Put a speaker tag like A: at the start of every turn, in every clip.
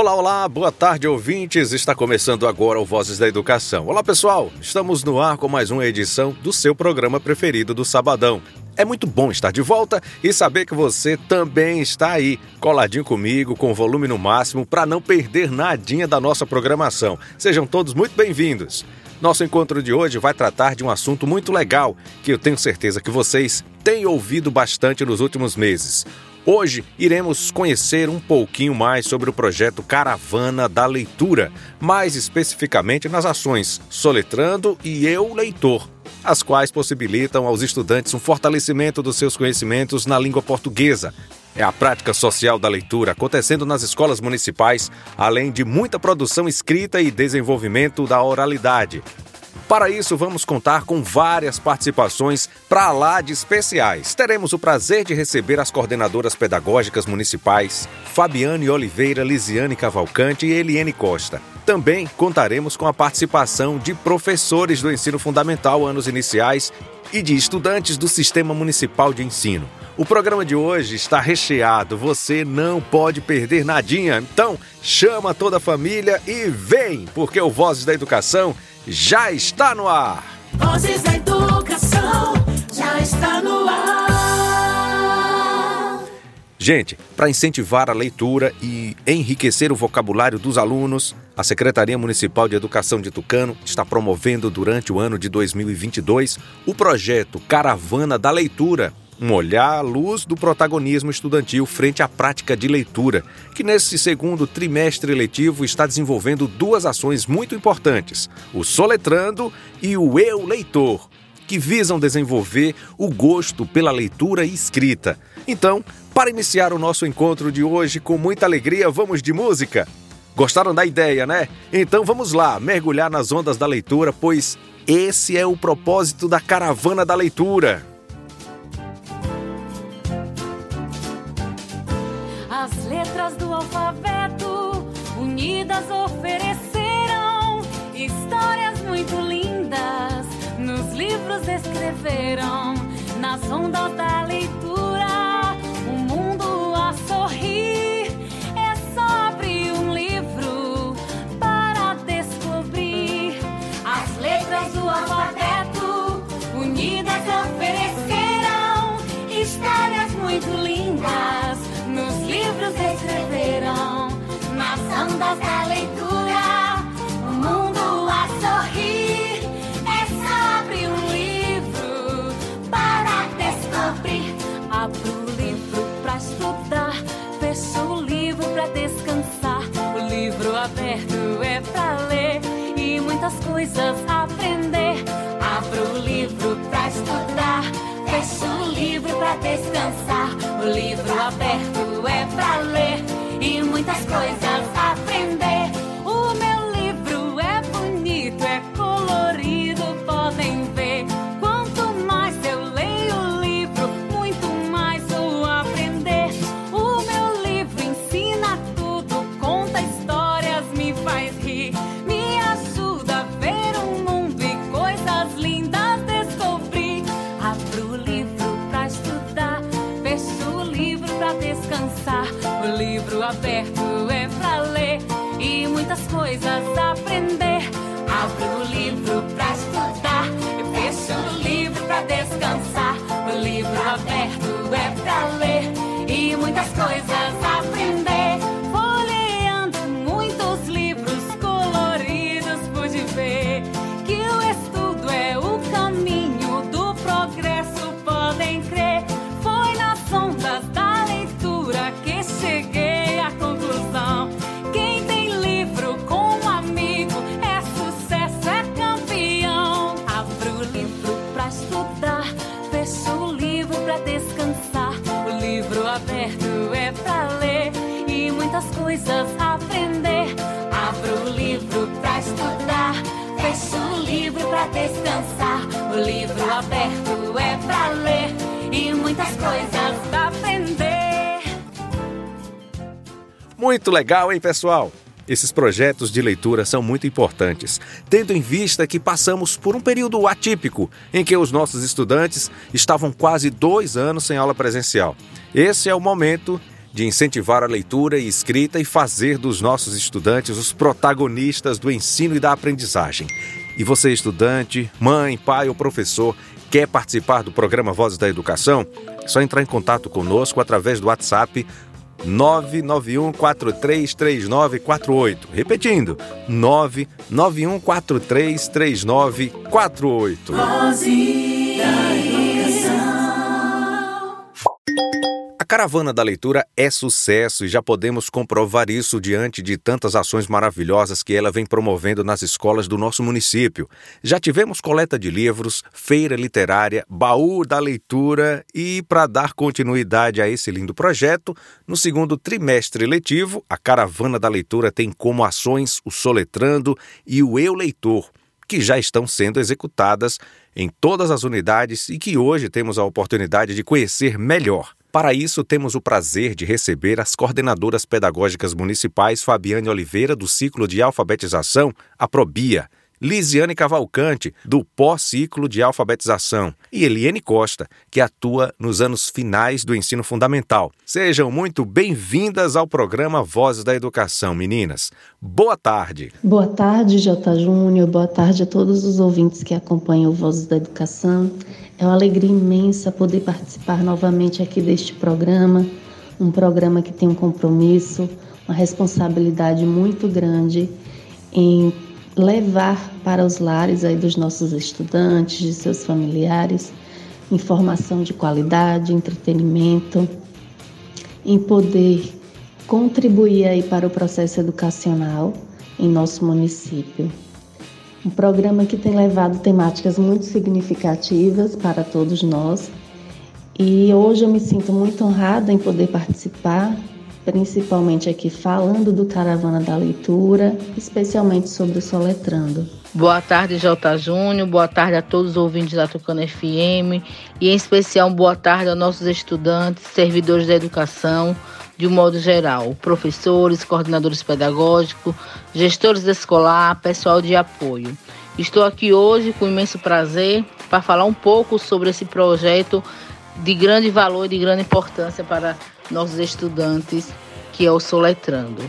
A: Olá, olá, boa tarde, ouvintes. Está começando agora o Vozes da Educação. Olá, pessoal. Estamos no ar com mais uma edição do seu programa preferido do Sabadão. É muito bom estar de volta e saber que você também está aí, coladinho comigo, com o volume no máximo, para não perder nadinha da nossa programação. Sejam todos muito bem-vindos. Nosso encontro de hoje vai tratar de um assunto muito legal que eu tenho certeza que vocês têm ouvido bastante nos últimos meses. Hoje iremos conhecer um pouquinho mais sobre o projeto Caravana da Leitura, mais especificamente nas ações Soletrando e Eu Leitor, as quais possibilitam aos estudantes um fortalecimento dos seus conhecimentos na língua portuguesa. É a prática social da leitura acontecendo nas escolas municipais, além de muita produção escrita e desenvolvimento da oralidade. Para isso, vamos contar com várias participações para lá de especiais. Teremos o prazer de receber as coordenadoras pedagógicas municipais Fabiane Oliveira, Lisiane Cavalcante e Eliane Costa. Também contaremos com a participação de professores do ensino fundamental anos iniciais e de estudantes do Sistema Municipal de Ensino. O programa de hoje está recheado, você não pode perder nadinha. Então, chama toda a família e vem, porque o Vozes da Educação já está no ar.
B: Vozes da Educação já está no ar.
A: Gente, para incentivar a leitura e enriquecer o vocabulário dos alunos, a Secretaria Municipal de Educação de Tucano está promovendo durante o ano de 2022 o projeto Caravana da Leitura, um olhar à luz do protagonismo estudantil frente à prática de leitura, que nesse segundo trimestre letivo está desenvolvendo duas ações muito importantes: o Soletrando e o Eu Leitor, que visam desenvolver o gosto pela leitura e escrita. Então, para iniciar o nosso encontro de hoje com muita alegria, vamos de música? Gostaram da ideia, né? Então vamos lá, mergulhar nas ondas da leitura, pois esse é o propósito da Caravana da Leitura.
C: Letras do alfabeto unidas ofereceram histórias muito lindas. Nos livros escreveram, nas ondas da leitura, o mundo a sorrir. Livros escreveram, ondas da leitura, o mundo a sorrir. É abrir um livro para descobrir. Abra o livro pra estudar, fecha o livro pra descansar. O livro aberto é pra ler e muitas coisas aprender. Abra o livro pra estudar, fecha o livro pra descansar. O livro aberto é pra ler e muitas coisas aprender. E muitas coisas aprender. Abra o livro pra estudar, fecha o livro pra descansar, o livro aberto é pra ler e muitas coisas aprender.
A: Muito legal, hein, pessoal? Esses projetos de leitura são muito importantes, tendo em vista que passamos por um período atípico em que os nossos estudantes estavam quase dois anos sem aula presencial. Esse é o momento de incentivar a leitura e escrita e fazer dos nossos estudantes os protagonistas do ensino e da aprendizagem. E você, estudante, mãe, pai ou professor, quer participar do programa Vozes da Educação? É só entrar em contato conosco através do WhatsApp 991433948. Repetindo, 991433948.
B: Voz
A: caravana da leitura é sucesso e já podemos comprovar isso diante de tantas ações maravilhosas que ela vem promovendo nas escolas do nosso município. Já tivemos coleta de livros, feira literária, baú da leitura e, para dar continuidade a esse lindo projeto, no segundo trimestre letivo, a caravana da leitura tem como ações o Soletrando e o Eu Leitor que já estão sendo executadas em todas as unidades e que hoje temos a oportunidade de conhecer melhor. Para isso, temos o prazer de receber as coordenadoras pedagógicas municipais Fabiane Oliveira, do ciclo de alfabetização, a Probia, Lisiane Cavalcante, do pós-ciclo de alfabetização, e Eliane Costa, que atua nos anos finais do ensino fundamental. Sejam muito bem-vindas ao programa Vozes da Educação, meninas. Boa tarde.
D: Boa tarde, J. Júnior. Boa tarde a todos os ouvintes que acompanham o Vozes da Educação. É uma alegria imensa poder participar novamente aqui deste programa, um programa que tem um compromisso, uma responsabilidade muito grande em levar para os lares aí dos nossos estudantes, de seus familiares, informação de qualidade, entretenimento, em poder contribuir aí para o processo educacional em nosso município. Um programa que tem levado temáticas muito significativas para todos nós. E hoje eu me sinto muito honrada em poder participar principalmente aqui falando do Caravana da Leitura, especialmente sobre o Soletrando.
E: Boa tarde, J. Júnior. Boa tarde a todos os ouvintes da Tucana FM. E em especial, boa tarde aos nossos estudantes, servidores da educação, de um modo geral, professores, coordenadores pedagógicos, gestores escolar, pessoal de apoio. Estou aqui hoje com imenso prazer para falar um pouco sobre esse projeto de grande valor e de grande importância para nossos estudantes, que é o Soletrando.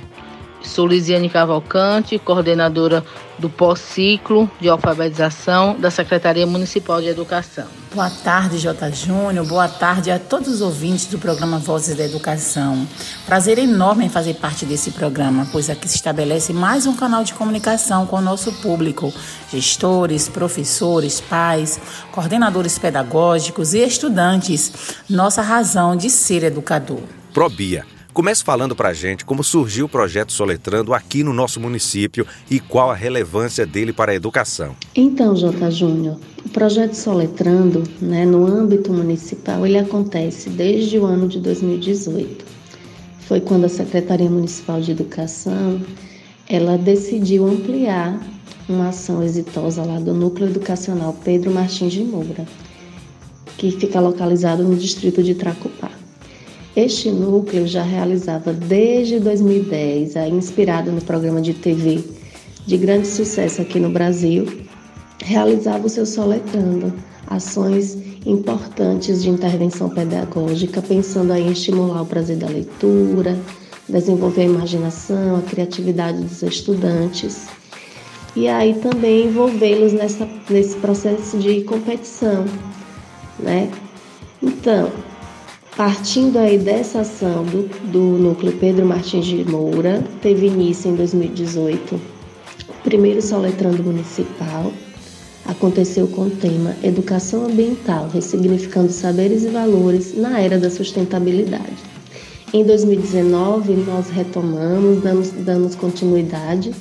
E: Sou Lisiane Cavalcante, coordenadora do pós-ciclo de alfabetização da Secretaria Municipal de Educação.
F: Boa tarde, J. Júnior. Boa tarde a todos os ouvintes do programa Vozes da Educação. Prazer enorme em fazer parte desse programa, pois aqui se estabelece mais um canal de comunicação com o nosso público, gestores, professores, pais, coordenadores pedagógicos e estudantes. Nossa razão de ser educador.
A: Probia Comece falando para a gente como surgiu o projeto Soletrando aqui no nosso município e qual a relevância dele para a educação.
D: Então, J. Júnior, o projeto Soletrando, né, no âmbito municipal, ele acontece desde o ano de 2018. Foi quando a Secretaria Municipal de Educação ela decidiu ampliar uma ação exitosa lá do Núcleo Educacional Pedro Martins de Moura, que fica localizado no distrito de Tracupá. Este núcleo já realizava desde 2010, inspirado no programa de TV de grande sucesso aqui no Brasil, realizava o seu soletrando, ações importantes de intervenção pedagógica, pensando em estimular o prazer da leitura, desenvolver a imaginação, a criatividade dos estudantes e aí também envolvê-los nesse processo de competição, né? Então, Partindo aí dessa ação do, do núcleo Pedro Martins de Moura, teve início em 2018 o primeiro soletrando municipal. Aconteceu com o tema Educação Ambiental, ressignificando saberes e valores na era da sustentabilidade. Em 2019, nós retomamos, damos, damos continuidade.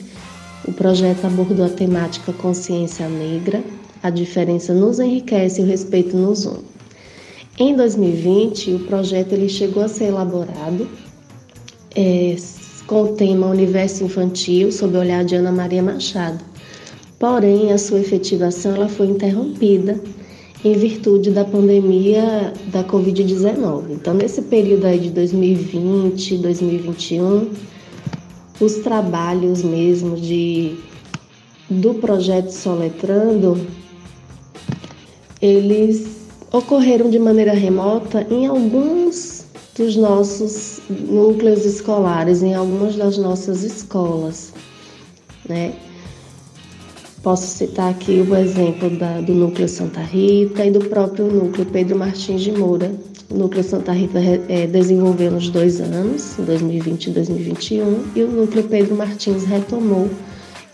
D: O projeto abordou a temática Consciência Negra, a diferença nos enriquece e o respeito nos une. Em 2020, o projeto ele chegou a ser elaborado é, com o tema Universo Infantil, sob o olhar de Ana Maria Machado. Porém, a sua efetivação ela foi interrompida em virtude da pandemia da Covid-19. Então, nesse período aí de 2020, 2021, os trabalhos mesmo de do projeto Soletrando, eles ocorreram de maneira remota em alguns dos nossos núcleos escolares, em algumas das nossas escolas, né? Posso citar aqui o exemplo da, do Núcleo Santa Rita e do próprio Núcleo Pedro Martins de Moura. O Núcleo Santa Rita é, desenvolveu nos dois anos, 2020 e 2021, e o Núcleo Pedro Martins retomou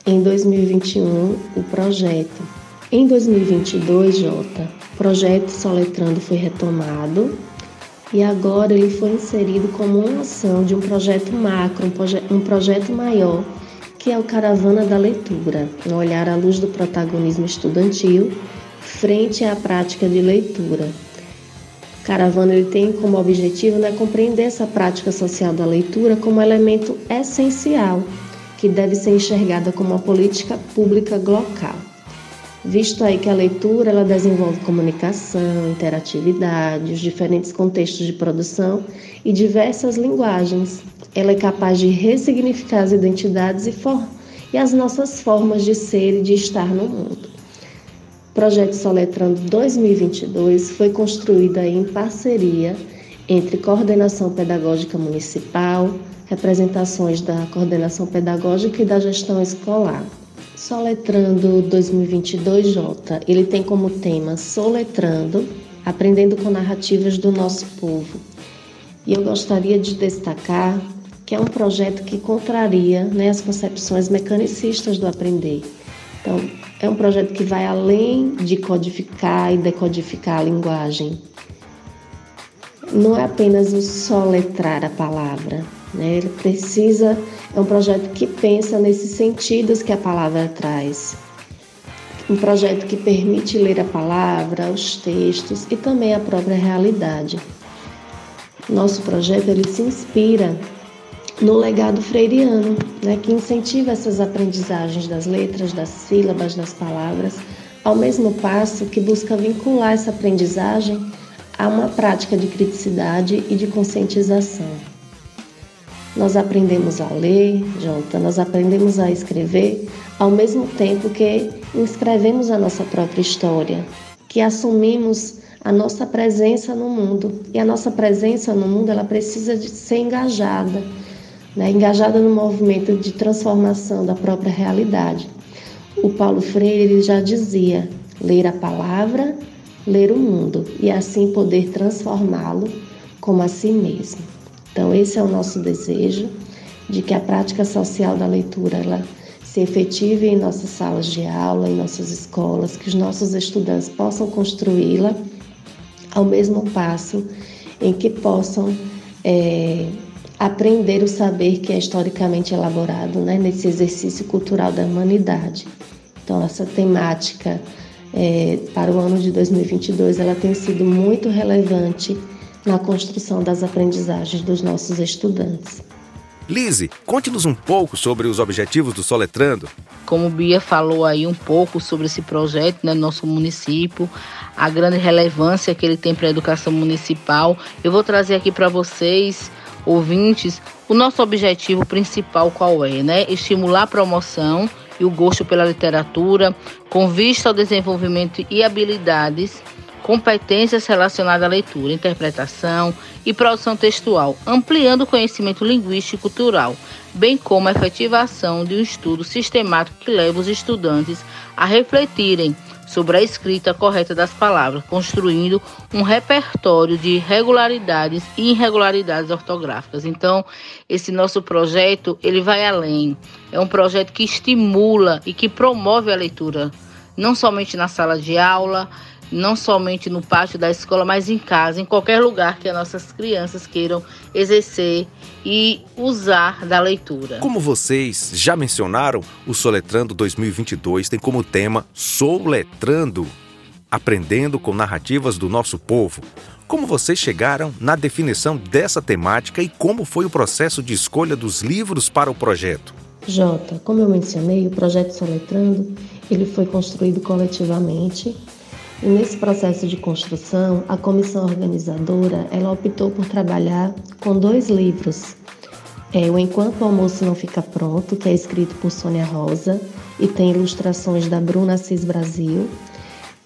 D: em 2021 o projeto. Em 2022, Jota, o projeto Soletrando foi retomado e agora ele foi inserido como uma ação de um projeto macro, um, proje um projeto maior que é o Caravana da Leitura, um olhar à luz do protagonismo estudantil frente à prática de leitura. Caravana ele tem como objetivo né, compreender essa prática social da leitura como elemento essencial que deve ser enxergada como uma política pública local. Visto aí que a leitura ela desenvolve comunicação, interatividade, os diferentes contextos de produção e diversas linguagens, ela é capaz de ressignificar as identidades e, e as nossas formas de ser e de estar no mundo. O projeto Soletrando 2022 foi construído em parceria entre Coordenação Pedagógica Municipal, representações da Coordenação Pedagógica e da Gestão Escolar. Soletrando 2022J, ele tem como tema Soletrando, aprendendo com narrativas do nosso povo. E eu gostaria de destacar que é um projeto que contraria né, as concepções mecanicistas do aprender. Então, é um projeto que vai além de codificar e decodificar a linguagem. Não é apenas o soletrar a palavra, né? ele precisa, é um projeto que pensa nesses sentidos que a palavra traz. Um projeto que permite ler a palavra, os textos e também a própria realidade. Nosso projeto ele se inspira no legado freiriano, né, que incentiva essas aprendizagens das letras, das sílabas, das palavras, ao mesmo passo que busca vincular essa aprendizagem a uma prática de criticidade e de conscientização. Nós aprendemos a ler, Jota, nós aprendemos a escrever ao mesmo tempo que escrevemos a nossa própria história, que assumimos a nossa presença no mundo. E a nossa presença no mundo, ela precisa de ser engajada, né, engajada no movimento de transformação da própria realidade. O Paulo Freire já dizia: ler a palavra, ler o mundo e assim poder transformá-lo como a si mesmo. Então, esse é o nosso desejo de que a prática social da leitura ela se efetive em nossas salas de aula, em nossas escolas, que os nossos estudantes possam construí-la ao mesmo passo em que possam é, aprender o saber que é historicamente elaborado né, nesse exercício cultural da humanidade. Então, essa temática é, para o ano de 2022 ela tem sido muito relevante na construção das aprendizagens dos nossos estudantes.
A: Lise, conte-nos um pouco sobre os objetivos do Soletrando.
E: Como Bia falou aí um pouco sobre esse projeto né, no nosso município, a grande relevância que ele tem para a educação municipal, eu vou trazer aqui para vocês ouvintes, o nosso objetivo principal qual é, né? Estimular a promoção e o gosto pela literatura, com vista ao desenvolvimento e habilidades, competências relacionadas à leitura, interpretação e produção textual, ampliando o conhecimento linguístico e cultural, bem como a efetivação de um estudo sistemático que leva os estudantes a refletirem sobre a escrita correta das palavras, construindo um repertório de regularidades e irregularidades ortográficas. Então, esse nosso projeto, ele vai além. É um projeto que estimula e que promove a leitura, não somente na sala de aula, não somente no pátio da escola, mas em casa, em qualquer lugar que as nossas crianças queiram exercer e usar da leitura.
A: Como vocês já mencionaram, o Soletrando 2022 tem como tema Soletrando, aprendendo com narrativas do nosso povo. Como vocês chegaram na definição dessa temática e como foi o processo de escolha dos livros para o projeto?
D: Jota, como eu mencionei, o projeto Soletrando ele foi construído coletivamente e nesse processo de construção, a comissão organizadora ela optou por trabalhar com dois livros. É, o Enquanto o Almoço Não Fica Pronto, que é escrito por Sônia Rosa e tem ilustrações da Bruna Assis Brasil,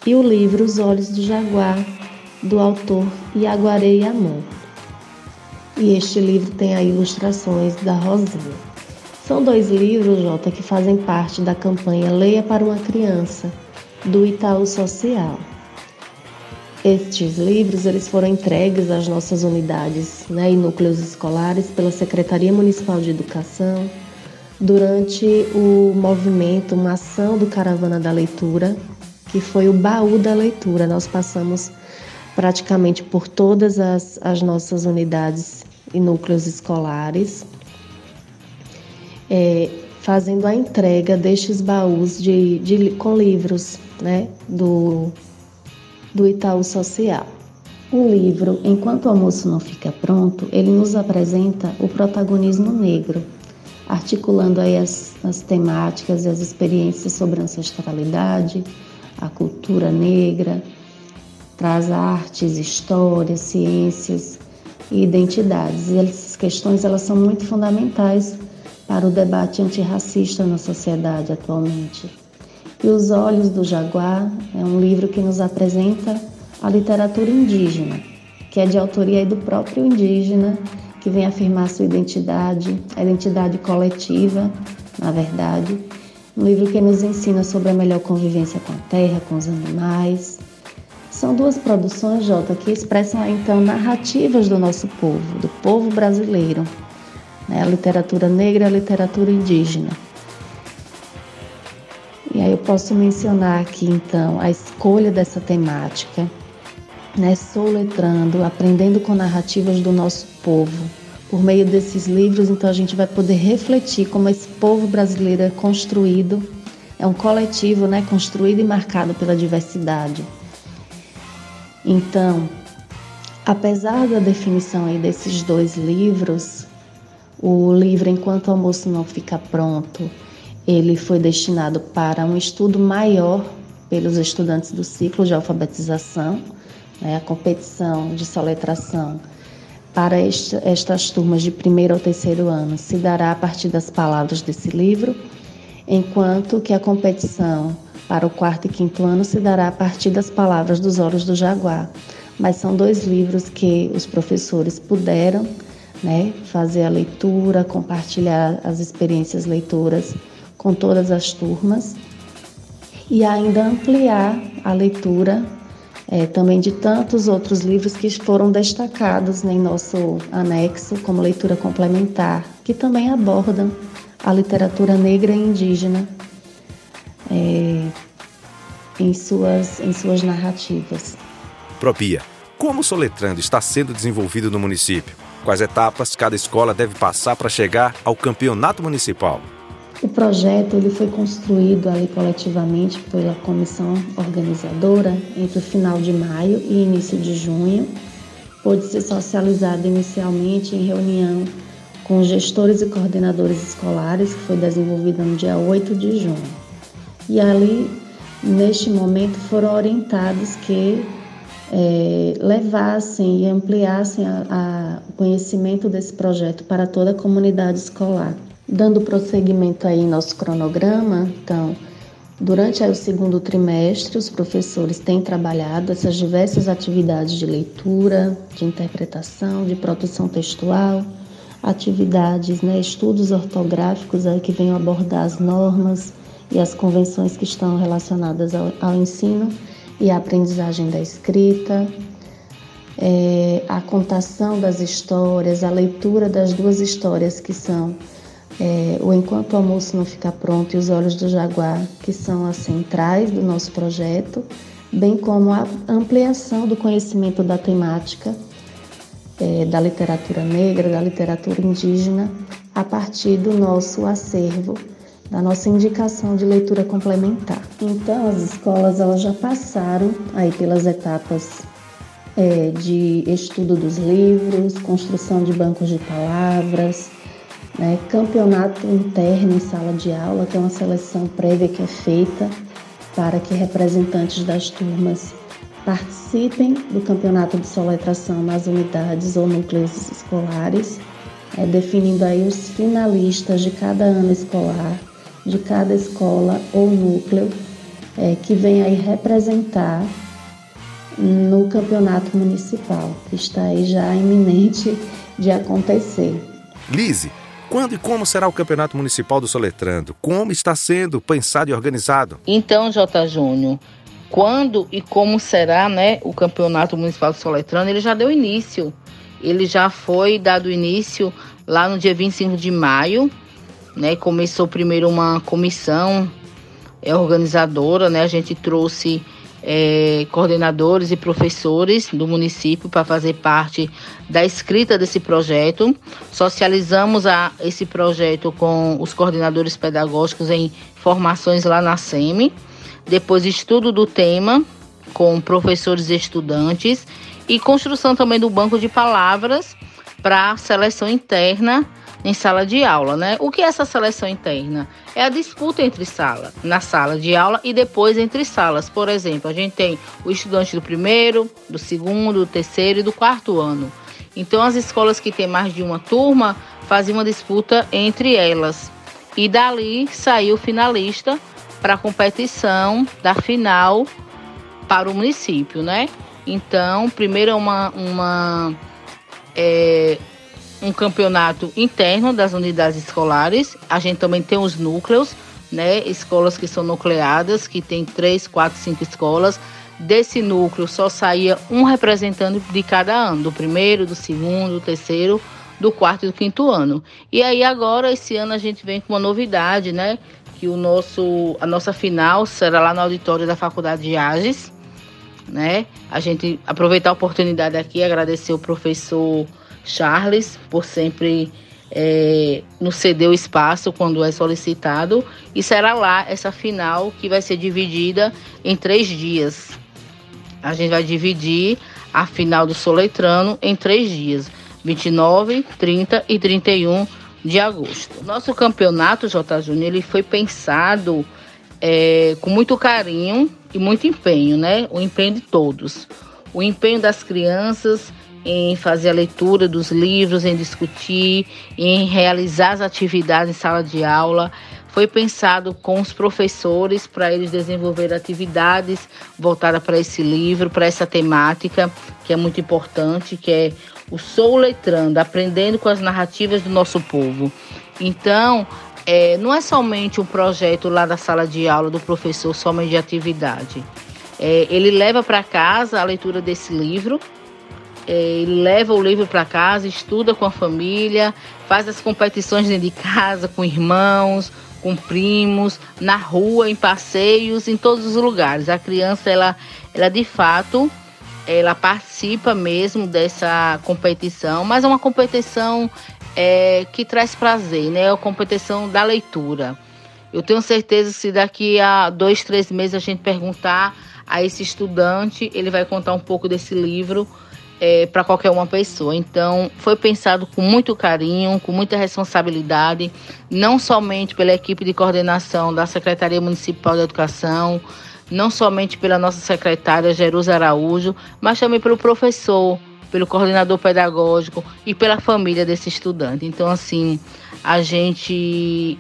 D: e o livro Os Olhos do Jaguar, do autor Iaguarei Amor. E este livro tem aí ilustrações da Rosinha. São dois livros, Jota, que fazem parte da campanha Leia para uma Criança, do Itaú Social. Estes livros eles foram entregues às nossas unidades né, e núcleos escolares pela Secretaria Municipal de Educação durante o movimento, uma ação do Caravana da Leitura, que foi o baú da leitura. Nós passamos praticamente por todas as, as nossas unidades e núcleos escolares, é, fazendo a entrega destes baús de, de, com livros né, do, do Itaú Social. O livro Enquanto o Almoço Não Fica Pronto, ele nos apresenta o protagonismo negro, articulando aí as, as temáticas e as experiências sobre ancestralidade, a cultura negra, traz artes, histórias, ciências e identidades. E essas questões elas são muito fundamentais para o debate antirracista na sociedade atualmente. E Os Olhos do Jaguar é um livro que nos apresenta a literatura indígena, que é de autoria do próprio indígena, que vem afirmar sua identidade, a identidade coletiva, na verdade, um livro que nos ensina sobre a melhor convivência com a terra, com os animais. São duas produções, Jota, que expressam então narrativas do nosso povo, do povo brasileiro, né? a literatura negra e a literatura indígena. E aí eu posso mencionar aqui então a escolha dessa temática, né? soletrando, aprendendo com narrativas do nosso povo, por meio desses livros, então a gente vai poder refletir como esse povo brasileiro é construído, é um coletivo, né, construído e marcado pela diversidade. Então, apesar da definição aí desses dois livros, o livro Enquanto o Almoço Não Fica Pronto, ele foi destinado para um estudo maior pelos estudantes do ciclo de alfabetização, né, a competição de soletração para estas turmas de primeiro ao terceiro ano se dará a partir das palavras desse livro, enquanto que a competição para o quarto e quinto ano se dará a partir das palavras dos olhos do jaguar. Mas são dois livros que os professores puderam né, fazer a leitura, compartilhar as experiências leitoras com todas as turmas e ainda ampliar a leitura é, também de tantos outros livros que foram destacados em nosso anexo como leitura complementar, que também abordam a literatura negra e indígena é, em, suas, em suas narrativas.
A: Propia, como o Soletrando está sendo desenvolvido no município? Quais etapas cada escola deve passar para chegar ao campeonato municipal?
D: O projeto ele foi construído ali coletivamente pela comissão organizadora entre o final de maio e início de junho. Pôde ser socializado inicialmente em reunião com gestores e coordenadores escolares, que foi desenvolvida no dia 8 de junho. E ali, neste momento, foram orientados que é, levassem e ampliassem o conhecimento desse projeto para toda a comunidade escolar. Dando prosseguimento aí nosso cronograma, então, durante o segundo trimestre, os professores têm trabalhado essas diversas atividades de leitura, de interpretação, de produção textual, atividades, né, estudos ortográficos aí que venham abordar as normas e as convenções que estão relacionadas ao, ao ensino e à aprendizagem da escrita, é, a contação das histórias, a leitura das duas histórias que são é, o Enquanto o Almoço Não Fica Pronto e Os Olhos do Jaguar, que são as centrais do nosso projeto, bem como a ampliação do conhecimento da temática é, da literatura negra, da literatura indígena, a partir do nosso acervo, da nossa indicação de leitura complementar. Então, as escolas elas já passaram aí pelas etapas é, de estudo dos livros, construção de bancos de palavras, né, campeonato interno em sala de aula, que é uma seleção prévia que é feita para que representantes das turmas participem do campeonato de soletração nas unidades ou núcleos escolares, é, definindo aí os finalistas de cada ano escolar, de cada escola ou núcleo, é, que vem aí representar no campeonato municipal, que está aí já iminente de acontecer.
A: Lise, quando e como será o Campeonato Municipal do Soletrando? Como está sendo pensado e organizado?
E: Então, J. Júnior, quando e como será né, o Campeonato Municipal do Soletrando, ele já deu início. Ele já foi dado início lá no dia 25 de maio. Né, começou primeiro uma comissão é, organizadora, né, a gente trouxe é, coordenadores e professores do município para fazer parte da escrita desse projeto. Socializamos a, esse projeto com os coordenadores pedagógicos em formações lá na SEMI. Depois, estudo do tema com professores e estudantes e construção também do banco de palavras para seleção interna em sala de aula, né? O que é essa seleção interna? É a disputa entre sala, na sala de aula e depois entre salas. Por exemplo, a gente tem o estudante do primeiro, do segundo, do terceiro e do quarto ano. Então, as escolas que têm mais de uma turma fazem uma disputa entre elas. E dali saiu o finalista para a competição da final para o município, né? Então, primeiro é uma, uma é, um campeonato interno das unidades escolares. A gente também tem os núcleos, né? Escolas que são nucleadas, que tem três, quatro, cinco escolas. Desse núcleo só saía um representante de cada ano, do primeiro, do segundo, do terceiro, do quarto e do quinto ano. E aí agora, esse ano, a gente vem com uma novidade, né? Que o nosso, a nossa final será lá no auditório da Faculdade de Ages, né? A gente aproveitar a oportunidade aqui, agradecer o professor Charles, por sempre é, nos ceder o espaço quando é solicitado. E será lá essa final que vai ser dividida em três dias. A gente vai dividir a final do Soletrano em três dias: 29, 30 e 31 de agosto. Nosso campeonato, J. Júnior, ele foi pensado é, com muito carinho e muito empenho, né? O empenho de todos. O empenho das crianças em fazer a leitura dos livros, em discutir, em realizar as atividades em sala de aula. Foi pensado com os professores para eles desenvolver atividades voltadas para esse livro, para essa temática, que é muito importante, que é o Sou Letrando, aprendendo com as narrativas do nosso povo. Então, é, não é somente um projeto lá da sala de aula do professor, somente de atividade. É, ele leva para casa a leitura desse livro, é, leva o livro para casa, estuda com a família, faz as competições dentro de casa, com irmãos, com primos, na rua, em passeios, em todos os lugares. A criança, ela, ela de fato, ela participa mesmo dessa competição, mas é uma competição é, que traz prazer, né? É a competição da leitura. Eu tenho certeza que se daqui a dois, três meses a gente perguntar a esse estudante, ele vai contar um pouco desse livro é, para qualquer uma pessoa. Então, foi pensado com muito carinho, com muita responsabilidade, não somente pela equipe de coordenação da Secretaria Municipal de Educação, não somente pela nossa secretária Jerusa Araújo, mas também pelo professor, pelo coordenador pedagógico e pela família desse estudante. Então, assim, a gente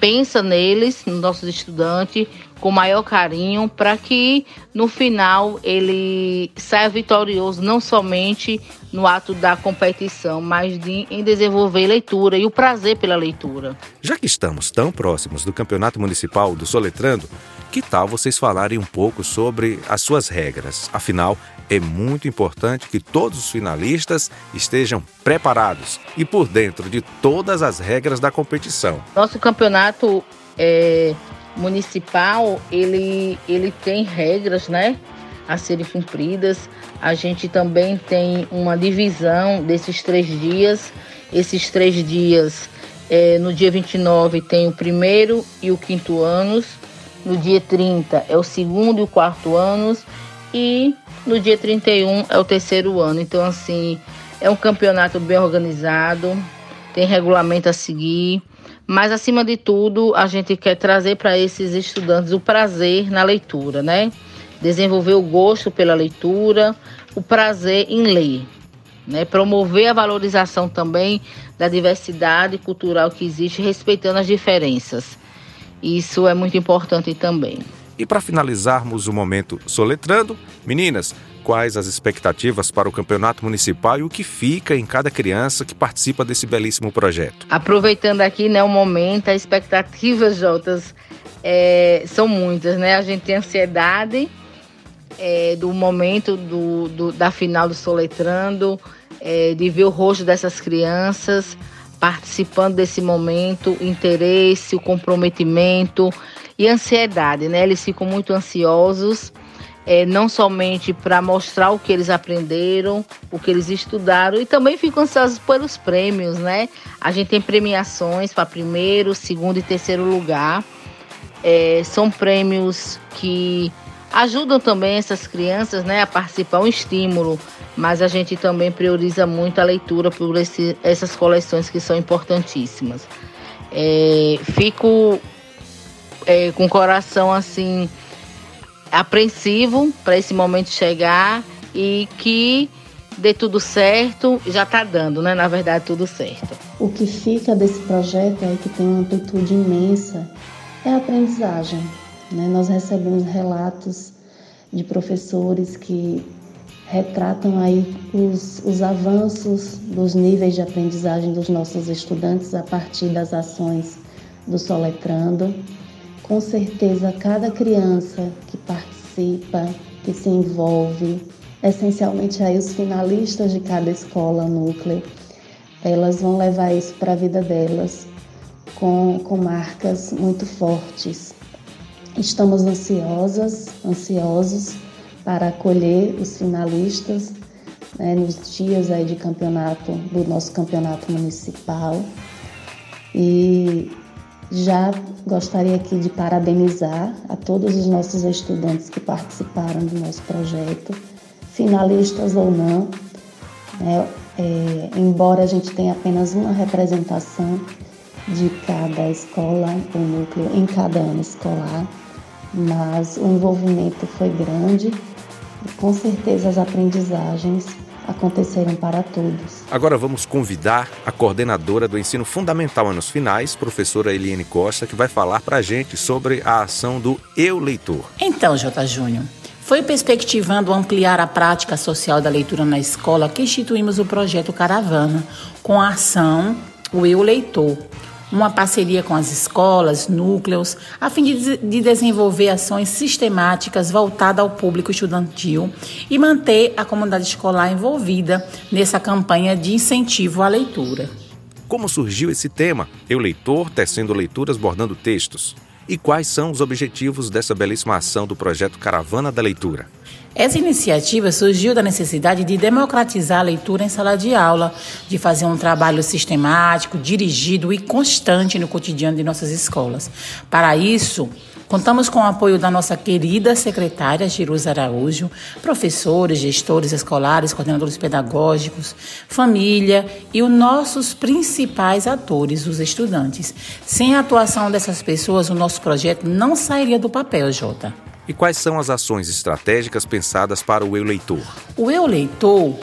E: pensa neles, nos nossos estudantes, com maior carinho, para que no final ele saia vitorioso, não somente no ato da competição, mas de, em desenvolver leitura e o prazer pela leitura.
A: Já que estamos tão próximos do Campeonato Municipal do Soletrando, que tal vocês falarem um pouco sobre as suas regras? Afinal, é muito importante que todos os finalistas estejam preparados e por dentro de todas as regras da competição.
E: Nosso campeonato é, municipal ele, ele tem regras, né, a serem cumpridas. A gente também tem uma divisão desses três dias. Esses três dias, é, no dia 29 tem o primeiro e o quinto anos, no dia 30 é o segundo e o quarto anos e no dia 31 é o terceiro ano. Então, assim, é um campeonato bem organizado, tem regulamento a seguir. Mas, acima de tudo, a gente quer trazer para esses estudantes o prazer na leitura, né? Desenvolver o gosto pela leitura, o prazer em ler. Né? Promover a valorização também da diversidade cultural que existe, respeitando as diferenças. Isso é muito importante também.
A: E para finalizarmos o momento soletrando, meninas, quais as expectativas para o campeonato municipal e o que fica em cada criança que participa desse belíssimo projeto?
E: Aproveitando aqui né, o momento, as expectativas, Jotas, é, são muitas, né? A gente tem ansiedade é, do momento do, do, da final do Soletrando, é, de ver o rosto dessas crianças participando desse momento, interesse, o comprometimento e ansiedade, né? Eles ficam muito ansiosos, é, não somente para mostrar o que eles aprenderam, o que eles estudaram, e também ficam ansiosos pelos prêmios, né? A gente tem premiações para primeiro, segundo e terceiro lugar. É, são prêmios que ajudam também essas crianças né, a participar, um estímulo, mas a gente também prioriza muito a leitura por esse, essas coleções que são importantíssimas. É, fico é, com o coração assim apreensivo para esse momento chegar e que dê tudo certo, já está dando, né? Na verdade, tudo certo.
D: O que fica desse projeto é que tem uma amplitude imensa, é a aprendizagem. Né? Nós recebemos relatos de professores que retratam aí os, os avanços dos níveis de aprendizagem dos nossos estudantes a partir das ações do Soletrando. Com certeza, cada criança que participa, que se envolve, essencialmente aí os finalistas de cada escola núcleo, elas vão levar isso para a vida delas com, com marcas muito fortes. Estamos ansiosas, ansiosos para acolher os finalistas né, nos dias aí de campeonato, do nosso campeonato municipal. E já gostaria aqui de parabenizar a todos os nossos estudantes que participaram do nosso projeto, finalistas ou não. Né, é, embora a gente tenha apenas uma representação de cada escola ou núcleo em cada ano escolar, mas o envolvimento foi grande e com certeza as aprendizagens aconteceram para todos.
A: Agora vamos convidar a coordenadora do ensino fundamental anos finais, professora Eliane Costa, que vai falar para a gente sobre a ação do Eu Leitor.
F: Então, J. Júnior, foi perspectivando ampliar a prática social da leitura na escola que instituímos o projeto Caravana, com a ação O Eu Leitor, uma parceria com as escolas, núcleos, a fim de, de desenvolver ações sistemáticas voltadas ao público estudantil e manter a comunidade escolar envolvida nessa campanha de incentivo à leitura.
A: Como surgiu esse tema? Eu leitor, tecendo leituras, bordando textos. E quais são os objetivos dessa belíssima ação do projeto Caravana da Leitura?
F: Essa iniciativa surgiu da necessidade de democratizar a leitura em sala de aula, de fazer um trabalho sistemático, dirigido e constante no cotidiano de nossas escolas. Para isso, Contamos com o apoio da nossa querida secretária Jerusa Araújo, professores, gestores escolares, coordenadores pedagógicos, família e os nossos principais atores, os estudantes. Sem a atuação dessas pessoas, o nosso projeto não sairia do papel, Jota.
A: E quais são as ações estratégicas pensadas para o Eu Leitor?
F: O Eu Leitor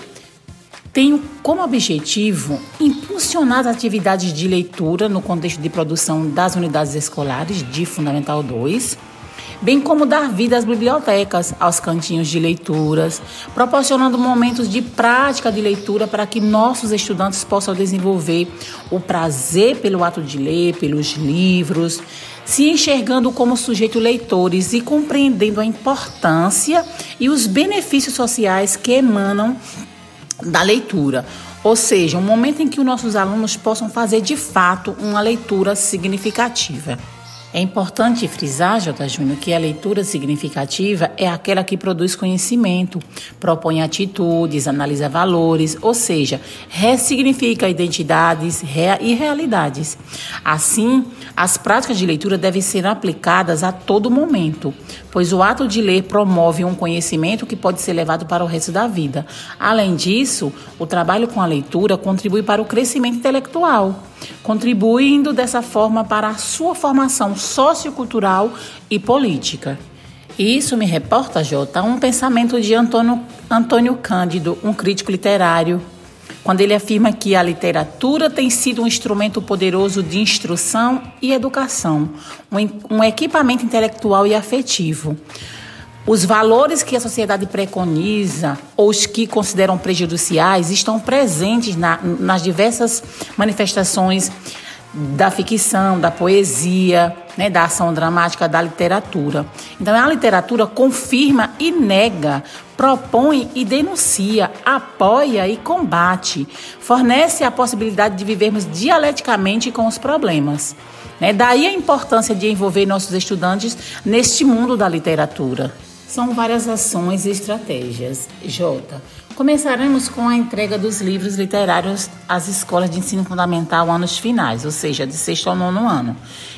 F: tem como objetivo impulsionar as atividades de leitura no contexto de produção das unidades escolares de Fundamental 2, bem como dar vida às bibliotecas, aos cantinhos de leituras, proporcionando momentos de prática de leitura para que nossos estudantes possam desenvolver o prazer pelo ato de ler, pelos livros, se enxergando como sujeitos leitores e compreendendo a importância e os benefícios sociais que emanam da leitura. Ou seja, um momento em que os nossos alunos possam fazer de fato uma leitura significativa. É importante frisar, J. Júnior, que a leitura significativa é aquela que produz conhecimento, propõe atitudes, analisa valores, ou seja, ressignifica identidades e realidades. Assim, as práticas de leitura devem ser aplicadas a todo momento, pois o ato de ler promove um conhecimento que pode ser levado para o resto da vida. Além disso, o trabalho com a leitura contribui para o crescimento intelectual, contribuindo dessa forma para a sua formação sociocultural e política. Isso me reporta, Jota, um pensamento de Antônio, Antônio Cândido, um crítico literário, quando ele afirma que a literatura tem sido um instrumento poderoso de instrução e educação, um, equipamento intelectual e afetivo. Os valores que a sociedade preconiza ou os que consideram prejudiciais estão presentes na, nas diversas manifestações da ficção, da poesia, né, da ação dramática, da literatura. Então, a literatura confirma e nega, propõe e denuncia, apoia e combate, fornece a possibilidade de vivermos dialeticamente com os problemas. Né? Daí a importância de envolver nossos estudantes neste mundo da literatura. São várias ações e estratégias. Jota, Começaremos com a entrega dos livros literários às escolas de ensino fundamental anos finais, ou seja, de sexto ao nono ano.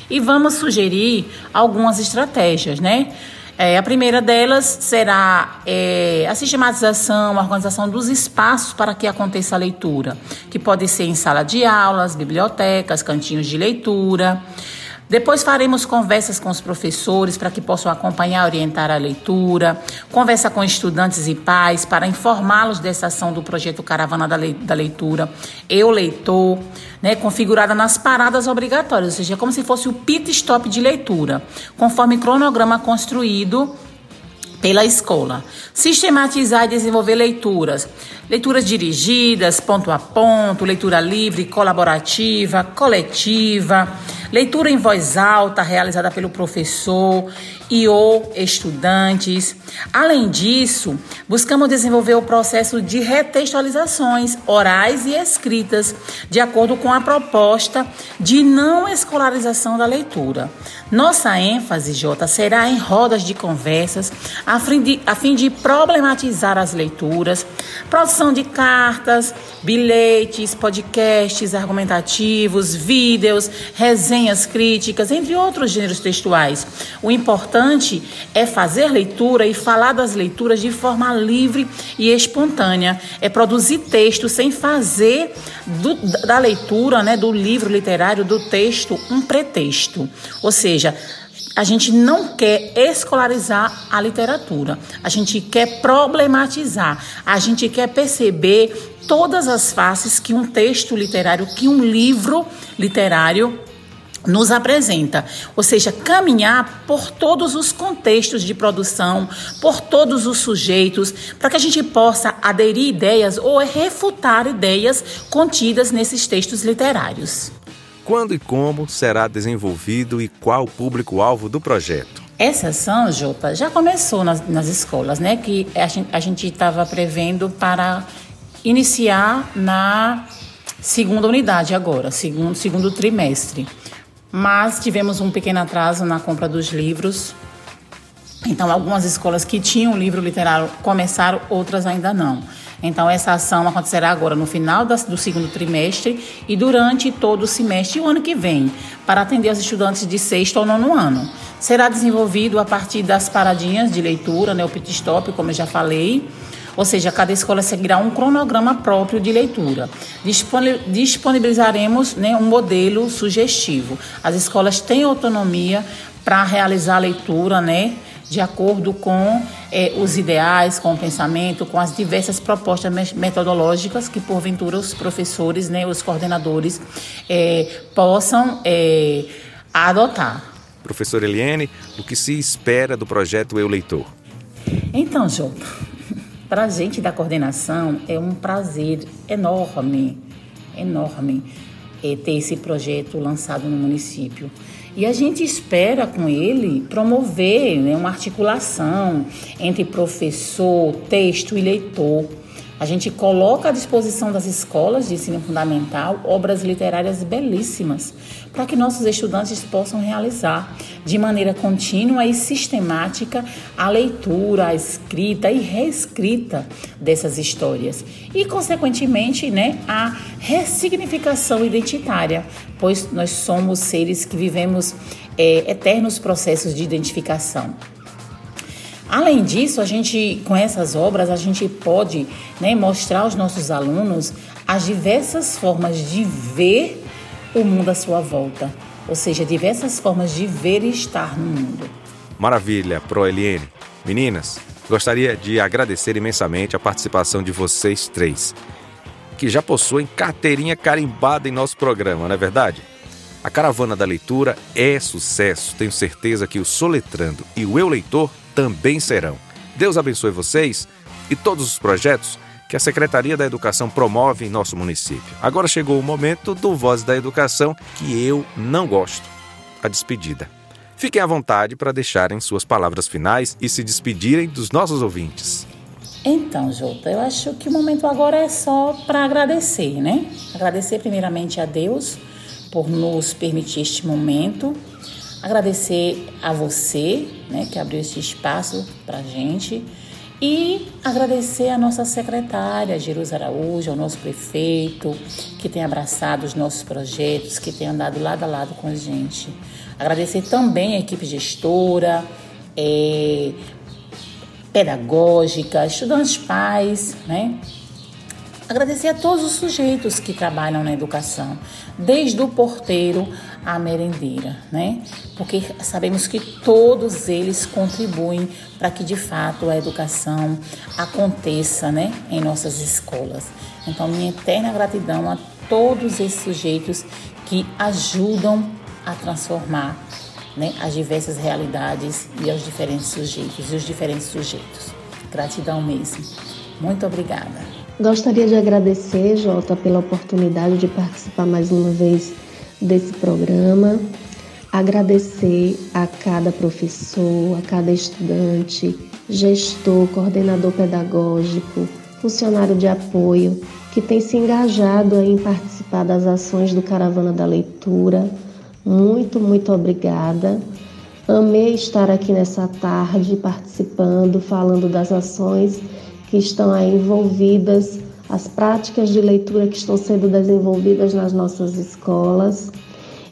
F: E vamos sugerir algumas estratégias, né? É, a primeira delas será é, a sistematização, a organização dos espaços para que aconteça a leitura, que pode ser em sala de aulas, bibliotecas, cantinhos de leitura. Depois faremos conversas com os professores para que possam acompanhar e orientar a leitura, conversa com estudantes e pais para informá-los dessa ação do projeto Caravana da Leitura, Eu Leitor, né, configurada nas paradas obrigatórias, ou seja, como se fosse o pit stop de leitura, conforme cronograma construído pela escola. Sistematizar e desenvolver leituras. Leituras dirigidas, ponto a ponto, leitura livre, colaborativa, coletiva leitura em voz alta realizada pelo professor e ou estudantes. Além disso, buscamos desenvolver o processo de retextualizações orais e escritas, de acordo com a proposta de não escolarização da leitura. Nossa ênfase, Jota, será em rodas de conversas, a fim de, a fim de problematizar as leituras, produção de cartas, bilhetes, podcasts argumentativos, vídeos, resenhas críticas, entre outros gêneros textuais. O importante é fazer leitura e falar das leituras de forma livre e espontânea. É produzir texto sem fazer do, da leitura, né, do livro literário, do texto, um pretexto. Ou seja, a gente não quer escolarizar a literatura, a gente quer problematizar, a gente quer perceber todas as faces que um texto literário, que um livro literário nos apresenta, ou seja, caminhar por todos os contextos de produção, por todos os sujeitos, para que a gente possa aderir ideias ou refutar ideias contidas nesses textos literários.
A: Quando e como será desenvolvido e qual o público-alvo do projeto?
F: Essa ação, Jota, já começou nas, nas escolas, né? Que a gente estava prevendo para iniciar na segunda unidade agora, segundo, segundo trimestre. Mas tivemos um pequeno atraso na compra dos livros. Então, algumas escolas que tinham livro literário começaram, outras ainda não. Então, essa ação acontecerá agora no final do segundo trimestre e durante todo o semestre e o ano que vem, para atender os estudantes de sexto ao nono ano. Será desenvolvido a partir das paradinhas de leitura, né, o pit stop, como eu já falei, ou seja, cada escola seguirá um cronograma próprio de leitura. Disponibilizaremos né, um modelo sugestivo. As escolas têm autonomia para realizar a leitura, né? de acordo com eh, os ideais, com o pensamento, com as diversas propostas metodológicas que, porventura, os professores, né, os coordenadores eh, possam eh, adotar.
A: Professora Eliane, o que se espera do projeto Eu Leitor?
F: Então, Jota, para a gente da coordenação é um prazer enorme, enorme é, ter esse projeto lançado no município. E a gente espera com ele promover né, uma articulação entre professor, texto e leitor a gente coloca à disposição das escolas de ensino fundamental obras literárias belíssimas para que nossos estudantes possam realizar de maneira contínua e sistemática a leitura, a escrita e reescrita dessas histórias e, consequentemente, né, a ressignificação identitária, pois nós somos seres que vivemos é, eternos processos de identificação. Além disso, a gente com essas obras a gente pode né, mostrar aos nossos alunos as diversas formas de ver o mundo à sua volta, ou seja, diversas formas de ver e estar no mundo.
A: Maravilha, Proeliene. Meninas, gostaria de agradecer imensamente a participação de vocês três, que já possuem carteirinha carimbada em nosso programa, não é verdade? A Caravana da Leitura é sucesso, tenho certeza que o Soletrando e o Eu Leitor também serão. Deus abençoe vocês e todos os projetos que a Secretaria da Educação promove em nosso município. Agora chegou o momento do Voz da Educação que eu não gosto a despedida. Fiquem à vontade para deixarem suas palavras finais e se despedirem dos nossos ouvintes.
F: Então, Jota, eu acho que o momento agora é só para agradecer, né? Agradecer primeiramente a Deus por nos permitir este momento, agradecer a você, né, que abriu este espaço para a gente e agradecer a nossa secretária, Jerusa Araújo, ao nosso prefeito, que tem abraçado os nossos projetos, que tem andado lado a lado com a gente. Agradecer também a equipe gestora, é, pedagógica, estudantes pais, né? Agradecer a todos os sujeitos que trabalham na educação, desde o porteiro à merendeira, né? Porque sabemos que todos eles contribuem para que de fato a educação aconteça, né, em nossas escolas. Então, minha eterna gratidão a todos esses sujeitos que ajudam a transformar né, as diversas realidades e aos diferentes sujeitos e os diferentes sujeitos. Gratidão mesmo. Muito obrigada.
D: Gostaria de agradecer, Jota, pela oportunidade de participar mais uma vez desse programa. Agradecer a cada professor, a cada estudante, gestor, coordenador pedagógico, funcionário de apoio que tem se engajado em participar das ações do Caravana da Leitura. Muito, muito obrigada. Amei estar aqui nessa tarde participando, falando das ações que estão aí envolvidas, as práticas de leitura que estão sendo desenvolvidas nas nossas escolas.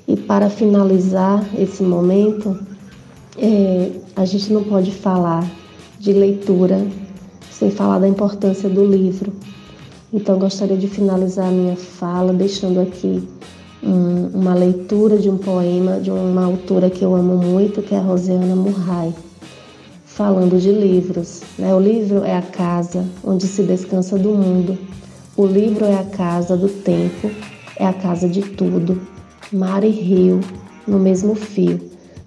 D: E para finalizar esse momento, é, a gente não pode falar de leitura sem falar da importância do livro. Então, gostaria de finalizar a minha fala deixando aqui um, uma leitura de um poema de uma autora que eu amo muito, que é a Rosiana Murray falando de livros. Né? O livro é a casa onde se descansa do mundo. O livro é a casa do tempo, é a casa de tudo. Mar e rio no mesmo fio.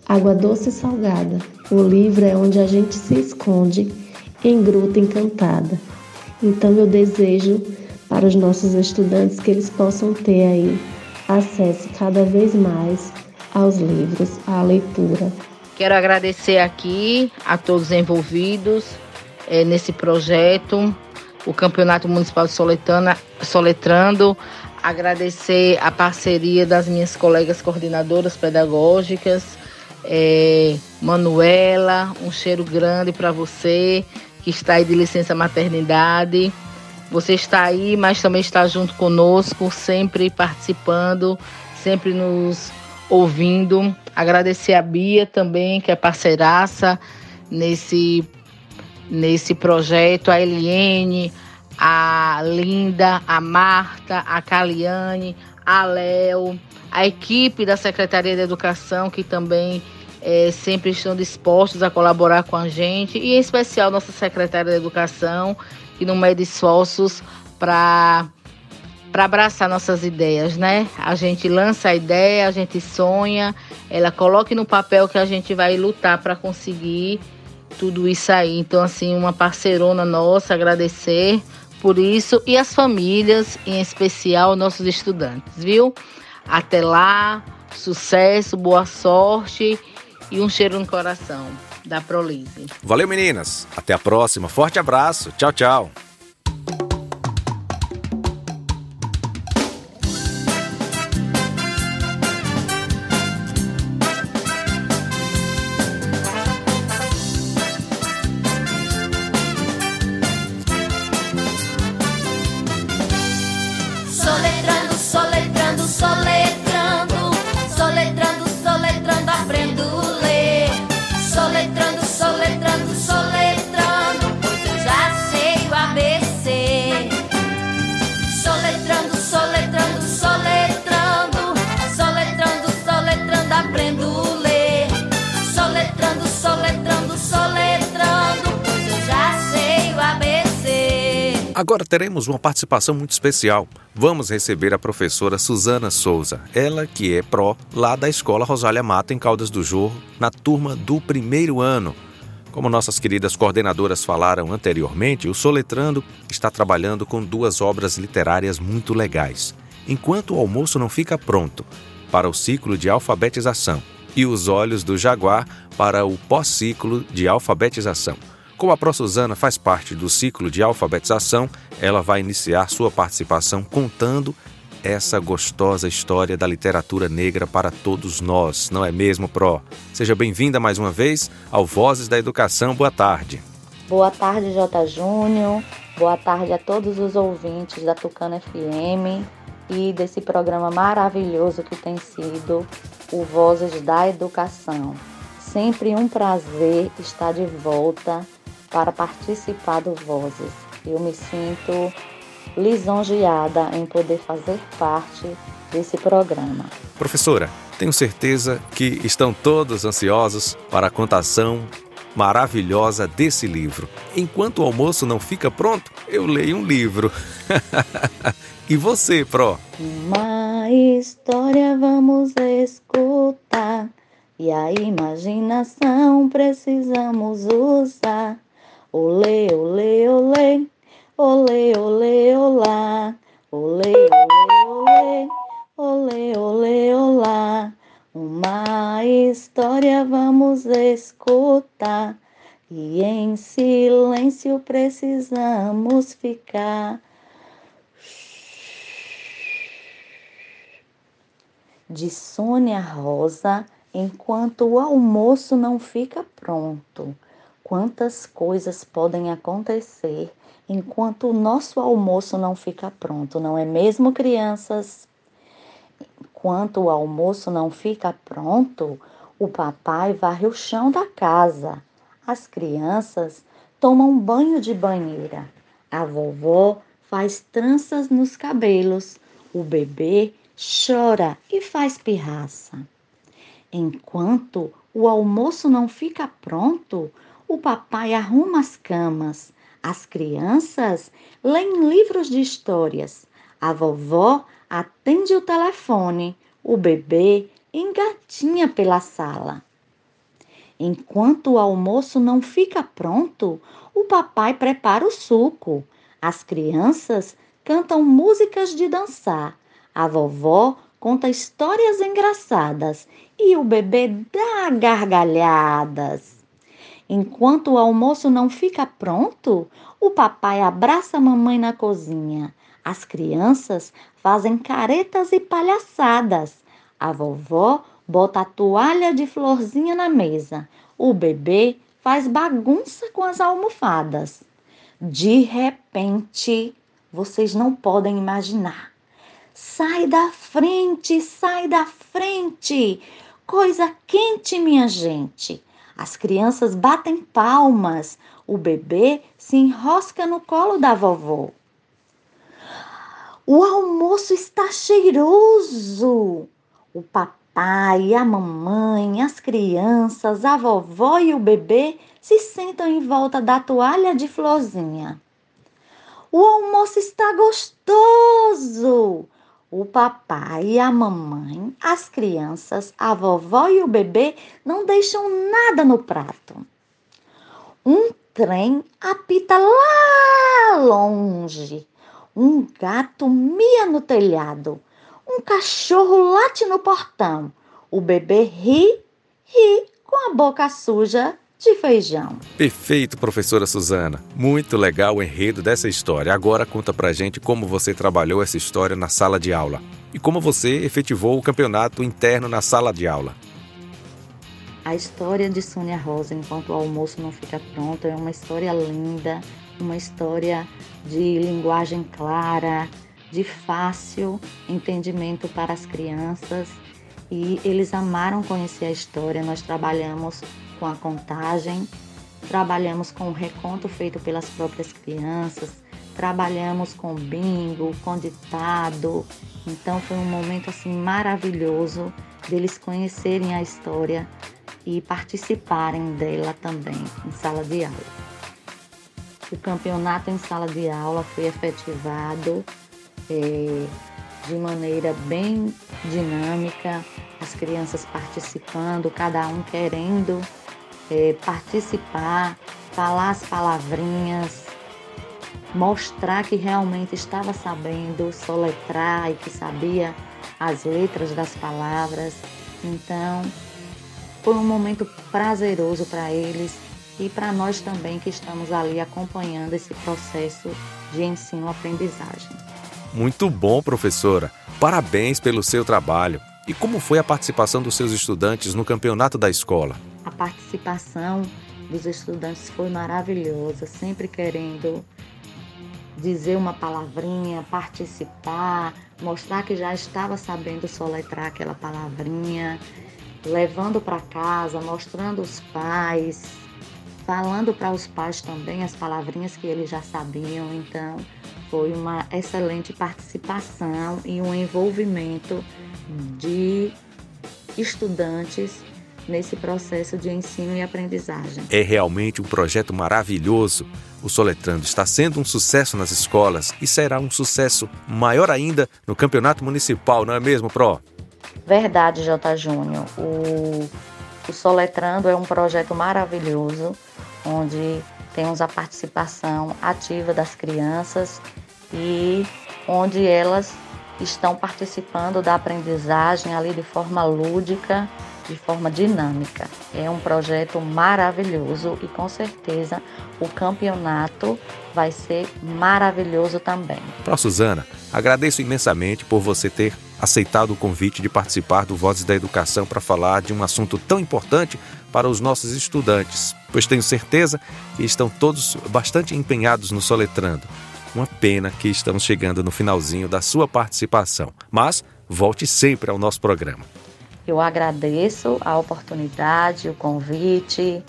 D: Água doce e salgada. O livro é onde a gente se esconde em gruta encantada. Então eu desejo para os nossos estudantes que eles possam ter aí acesso cada vez mais aos livros, à leitura,
E: Quero agradecer aqui a todos envolvidos é, nesse projeto, o Campeonato Municipal de Soletana, Soletrando, agradecer a parceria das minhas colegas coordenadoras pedagógicas, é, Manuela, um cheiro grande para você que está aí de licença maternidade. Você está aí, mas também está junto conosco, sempre participando, sempre nos ouvindo. Agradecer a Bia também, que é parceiraça nesse, nesse projeto, a Eliene, a Linda, a Marta, a Caliane, a Léo, a equipe da Secretaria de Educação, que também é, sempre estão dispostos a colaborar com a gente, e em especial nossa secretária de Educação, que não mede esforços para para abraçar nossas ideias, né? A gente lança a ideia, a gente sonha, ela coloque no papel que a gente vai lutar para conseguir tudo isso aí. Então, assim, uma parceirona nossa, agradecer por isso e as famílias, em especial nossos estudantes, viu? Até lá, sucesso, boa sorte e um cheiro no coração da Prolise.
A: Valeu, meninas. Até a próxima. Forte abraço. Tchau, tchau. Agora teremos uma participação muito especial. Vamos receber a professora Suzana Souza, ela que é pró lá da Escola Rosália Mata, em Caldas do Jorro, na turma do primeiro ano. Como nossas queridas coordenadoras falaram anteriormente, o Soletrando está trabalhando com duas obras literárias muito legais. Enquanto o almoço não fica pronto para o ciclo de alfabetização e Os Olhos do Jaguar para o pós-ciclo de alfabetização. Como a Pro Suzana faz parte do ciclo de alfabetização, ela vai iniciar sua participação contando essa gostosa história da literatura negra para todos nós, não é mesmo, Pro? Seja bem-vinda mais uma vez ao Vozes da Educação. Boa tarde.
G: Boa tarde, J. Júnior. Boa tarde a todos os ouvintes da Tucana FM e desse programa maravilhoso que tem sido o Vozes da Educação. Sempre um prazer estar de volta para participar do Vozes. Eu me sinto lisonjeada em poder fazer parte desse programa.
A: Professora, tenho certeza que estão todos ansiosos para a contação maravilhosa desse livro. Enquanto o almoço não fica pronto, eu leio um livro. e você, Pro?
G: Uma história vamos escutar e a imaginação precisamos usar. Olê, olê, olê, olê, olê, olá. Olê, olê, olê, olê, olê, olá. Uma história vamos escutar e em silêncio precisamos ficar. De Sônia Rosa, enquanto o almoço não fica pronto. Quantas coisas podem acontecer enquanto o nosso almoço não fica pronto, não é mesmo, crianças? Enquanto o almoço não fica pronto, o papai varre o chão da casa. As crianças tomam banho de banheira. A vovó faz tranças nos cabelos. O bebê chora e faz pirraça. Enquanto o almoço não fica pronto, o papai arruma as camas, as crianças leem livros de histórias, a vovó atende o telefone, o bebê engatinha pela sala. Enquanto o almoço não fica pronto, o papai prepara o suco. As crianças cantam músicas de dançar. A vovó conta histórias engraçadas e o bebê dá gargalhadas. Enquanto o almoço não fica pronto, o papai abraça a mamãe na cozinha. As crianças fazem caretas e palhaçadas. A vovó bota a toalha de florzinha na mesa. O bebê faz bagunça com as almofadas. De repente, vocês não podem imaginar. Sai da frente, sai da frente! Coisa quente, minha gente! As crianças batem palmas, o bebê se enrosca no colo da vovó. O almoço está cheiroso. O papai, a mamãe, as crianças, a vovó e o bebê se sentam em volta da toalha de florzinha. O almoço está gostoso. O papai e a mamãe, as crianças, a vovó e o bebê não deixam nada no prato. Um trem apita lá longe. Um gato mia no telhado. Um cachorro late no portão. O bebê ri, ri com a boca suja de feijão.
A: Perfeito, professora Suzana. Muito legal o enredo dessa história. Agora conta pra gente como você trabalhou essa história na sala de aula e como você efetivou o campeonato interno na sala de aula.
G: A história de Sônia Rosa, enquanto o almoço não fica pronto, é uma história linda, uma história de linguagem clara, de fácil entendimento para as crianças. E eles amaram conhecer a história. Nós trabalhamos com a contagem, trabalhamos com o reconto feito pelas próprias crianças, trabalhamos com bingo, com ditado. Então foi um momento assim maravilhoso deles conhecerem a história e participarem dela também em sala de aula. o campeonato em sala de aula foi efetivado é, de maneira bem dinâmica, as crianças participando, cada um querendo é, participar, falar as palavrinhas, mostrar que realmente estava sabendo soletrar e que sabia as letras das palavras. Então, foi um momento prazeroso para eles e para nós também que estamos ali acompanhando esse processo de ensino-aprendizagem.
A: Muito bom, professora. Parabéns pelo seu trabalho. E como foi a participação dos seus estudantes no campeonato da escola?
G: Participação dos estudantes foi maravilhosa, sempre querendo dizer uma palavrinha, participar, mostrar que já estava sabendo soletrar aquela palavrinha, levando para casa, mostrando os pais, falando para os pais também as palavrinhas que eles já sabiam. Então, foi uma excelente participação e um envolvimento de estudantes nesse processo de ensino e aprendizagem.
A: É realmente um projeto maravilhoso. O Soletrando está sendo um sucesso nas escolas e será um sucesso maior ainda no campeonato municipal, não é mesmo, Pro?
G: Verdade, J. Júnior. O, o Soletrando é um projeto maravilhoso, onde temos a participação ativa das crianças e onde elas estão participando da aprendizagem ali de forma lúdica de forma dinâmica. É um projeto maravilhoso e com certeza o campeonato vai ser maravilhoso também.
A: Para Suzana, agradeço imensamente por você ter aceitado o convite de participar do Vozes da Educação para falar de um assunto tão importante para os nossos estudantes, pois tenho certeza que estão todos bastante empenhados no Soletrando. Uma pena que estamos chegando no finalzinho da sua participação, mas volte sempre ao nosso programa.
G: Eu agradeço a oportunidade, o convite.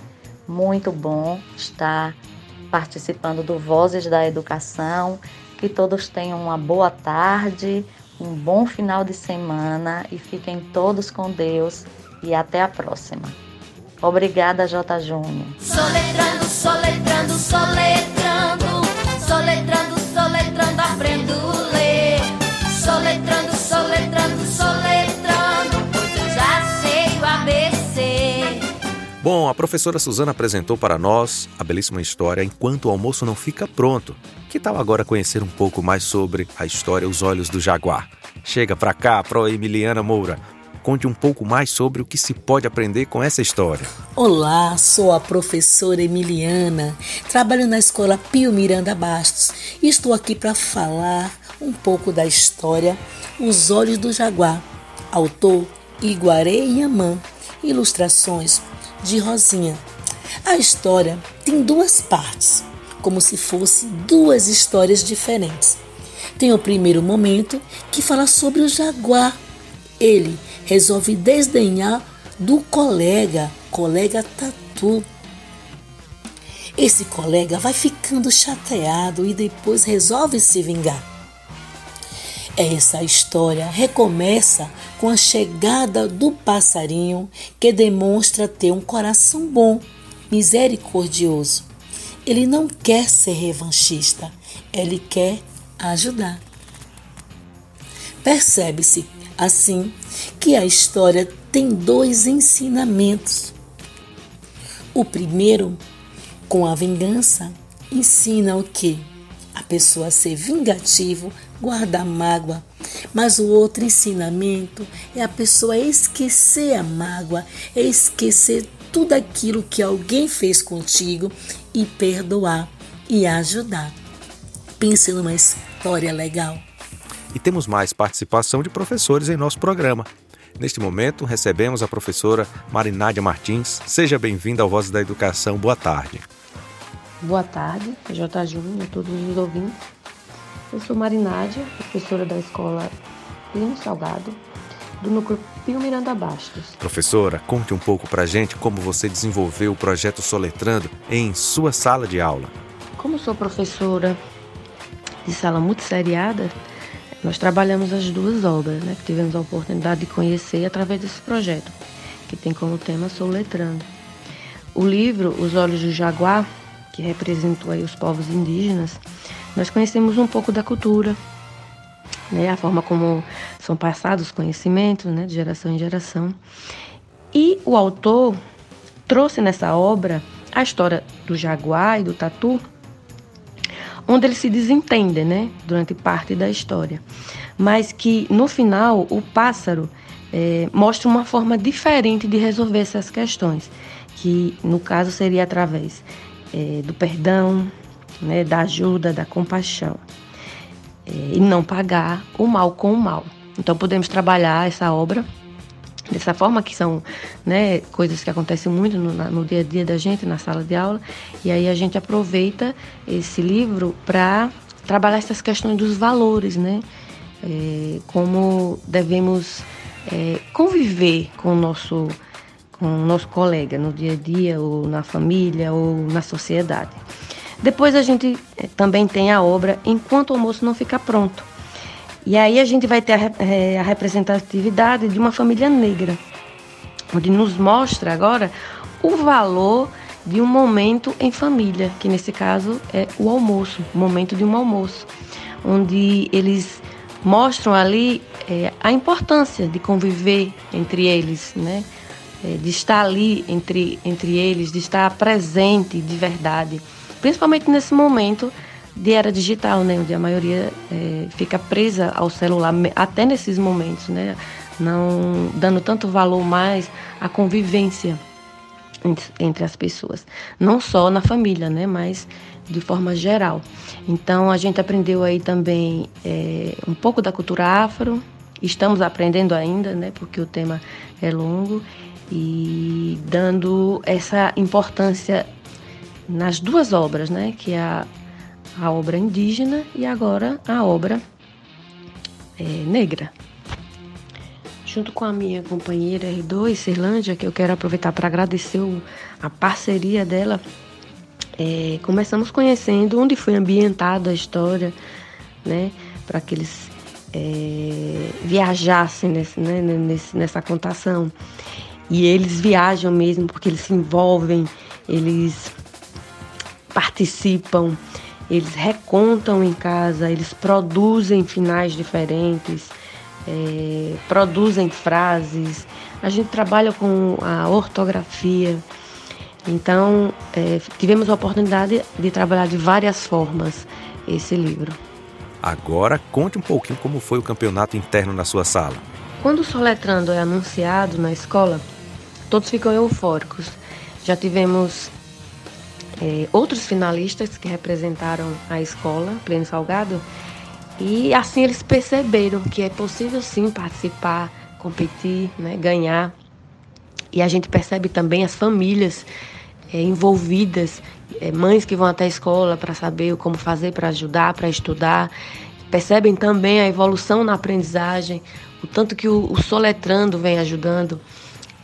G: Muito bom estar participando do Vozes da Educação. Que todos tenham uma boa tarde, um bom final de semana e fiquem todos com Deus e até a próxima. Obrigada, J. Júnior.
B: Soletrando, soletrando, soletrando,
A: Bom, a professora Suzana apresentou para nós a belíssima história Enquanto o Almoço Não Fica Pronto. Que tal agora conhecer um pouco mais sobre a história Os Olhos do Jaguar? Chega pra cá, Pro Emiliana Moura. Conte um pouco mais sobre o que se pode aprender com essa história.
H: Olá, sou a professora Emiliana, trabalho na escola Pio Miranda Bastos e estou aqui para falar um pouco da história Os Olhos do Jaguar, autor Iguaré Yaman, ilustrações de Rosinha. A história tem duas partes, como se fossem duas histórias diferentes. Tem o primeiro momento que fala sobre o jaguar. Ele resolve desdenhar do colega, colega Tatu. Esse colega vai ficando chateado e depois resolve se vingar. Essa história recomeça com a chegada do passarinho que demonstra ter um coração bom, misericordioso. Ele não quer ser revanchista, ele quer ajudar. Percebe-se, assim, que a história tem dois ensinamentos. O primeiro, com a vingança, ensina o que? A pessoa ser vingativo, guardar mágoa. Mas o outro ensinamento é a pessoa esquecer a mágoa, é esquecer tudo aquilo que alguém fez contigo e perdoar e ajudar. Pense numa história legal.
A: E temos mais participação de professores em nosso programa. Neste momento, recebemos a professora Marinádia Martins. Seja bem-vinda ao Voz da Educação. Boa tarde.
I: Boa tarde, J. Júnior, todos os ouvintes. Eu sou Marinádia, professora da escola Plínio Salgado, do núcleo Pio Miranda Bastos.
A: Professora, conte um pouco pra gente como você desenvolveu o projeto Soletrando em sua sala de aula.
I: Como sou professora de sala multisseriada, nós trabalhamos as duas obras, né, que tivemos a oportunidade de conhecer através desse projeto, que tem como tema Soletrando. O livro Os Olhos do Jaguar
D: que representou aí os povos indígenas, nós conhecemos um pouco da cultura, né, a forma como são passados os conhecimentos, né, de geração em geração. E o autor trouxe nessa obra a história do jaguar e do tatu, onde eles se desentendem, né, durante parte da história, mas que no final o pássaro é, mostra uma forma diferente de resolver essas questões, que no caso seria através é, do perdão, né, da ajuda, da compaixão, é, e não pagar o mal com o mal. Então podemos trabalhar essa obra dessa forma, que são né, coisas que acontecem muito no, no, dia a dia da gente, na sala de aula, e aí a gente aproveita esse livro para trabalhar essas questões dos valores, né? É, como devemos é, conviver com o nosso com o nosso colega no dia a dia ou na família ou na sociedade. Depois a gente é, também tem a obra Enquanto o almoço não fica pronto, e aí a gente vai ter a, é, a representatividade de uma família negra, onde nos mostra agora o valor de um momento em família, que nesse caso é o almoço, o momento de um almoço, onde eles mostram ali é, a importância de conviver entre eles, né? É, de estar ali entre, entre eles, de estar presente de verdade, principalmente nesse momento de era digital, né? Onde a maioria é, fica presa ao celular, até nesses momentos, né? Não dando tanto valor mais à convivência entre as pessoas. Não só na família, né? Mas de forma geral. Então a gente aprendeu aí também é, um pouco da cultura afro. Estamos aprendendo ainda, né? Porque o tema é longo e dando essa importância nas duas obras, né? Que é a a obra indígena e agora a obra é, negra. Junto com a minha companheira R2, Cirlândia, que eu quero aproveitar para agradecer a parceria dela, é, começamos conhecendo onde foi ambientada a história, né, para que eles é, viajassem nesse, né, nesse, nessa contação. E eles viajam mesmo porque eles se envolvem, eles participam, eles recontam em casa, eles produzem finais diferentes, é, produzem frases. A gente trabalha com a ortografia. Então, é, tivemos a oportunidade de trabalhar de várias formas esse livro.
A: Agora, conte um pouquinho como foi o campeonato interno na sua sala.
D: Quando o Soletrando é anunciado na escola, todos ficam eufóricos. Já tivemos é, outros finalistas que representaram a escola, Pleno Salgado, e assim eles perceberam que é possível sim participar, competir, né, ganhar. E a gente percebe também as famílias é, envolvidas, é, mães que vão até a escola para saber como fazer para ajudar, para estudar. Percebem também a evolução na aprendizagem, o tanto que o, o soletrando vem ajudando.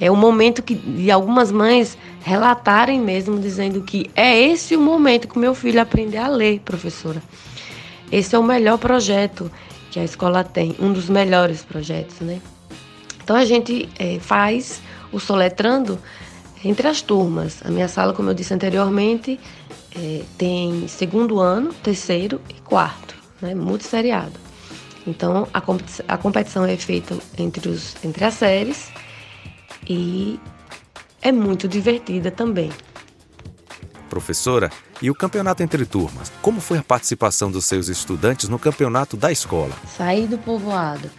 D: É o momento que de algumas mães relatarem mesmo, dizendo que é esse o momento que meu filho aprender a ler, professora. Esse é o melhor projeto que a escola tem, um dos melhores projetos, né? Então a gente é, faz o soletrando entre as turmas. A minha sala, como eu disse anteriormente, é, tem segundo ano, terceiro e quarto, né? Multisseriado. Então a, a competição é feita entre, os, entre as séries e é muito divertida também.
A: Professora, e o campeonato entre turmas? Como foi a participação dos seus estudantes no campeonato da escola?
D: Sair do povoado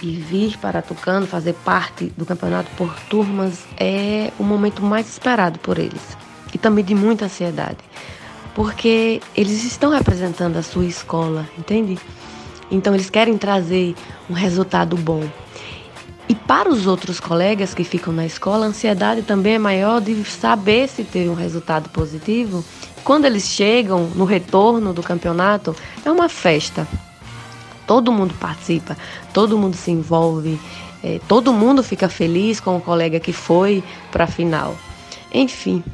D: e vir para Tucano fazer parte do campeonato por turmas é o momento mais esperado por eles e também de muita ansiedade, porque eles estão representando a sua escola, entende? Então eles querem trazer um resultado bom. E para os outros colegas que ficam na escola, a ansiedade também é maior de saber se ter um resultado positivo. Quando eles chegam no retorno do campeonato, é uma festa. Todo mundo participa, todo mundo se envolve, é, todo mundo fica feliz com o colega que foi para a final. Enfim,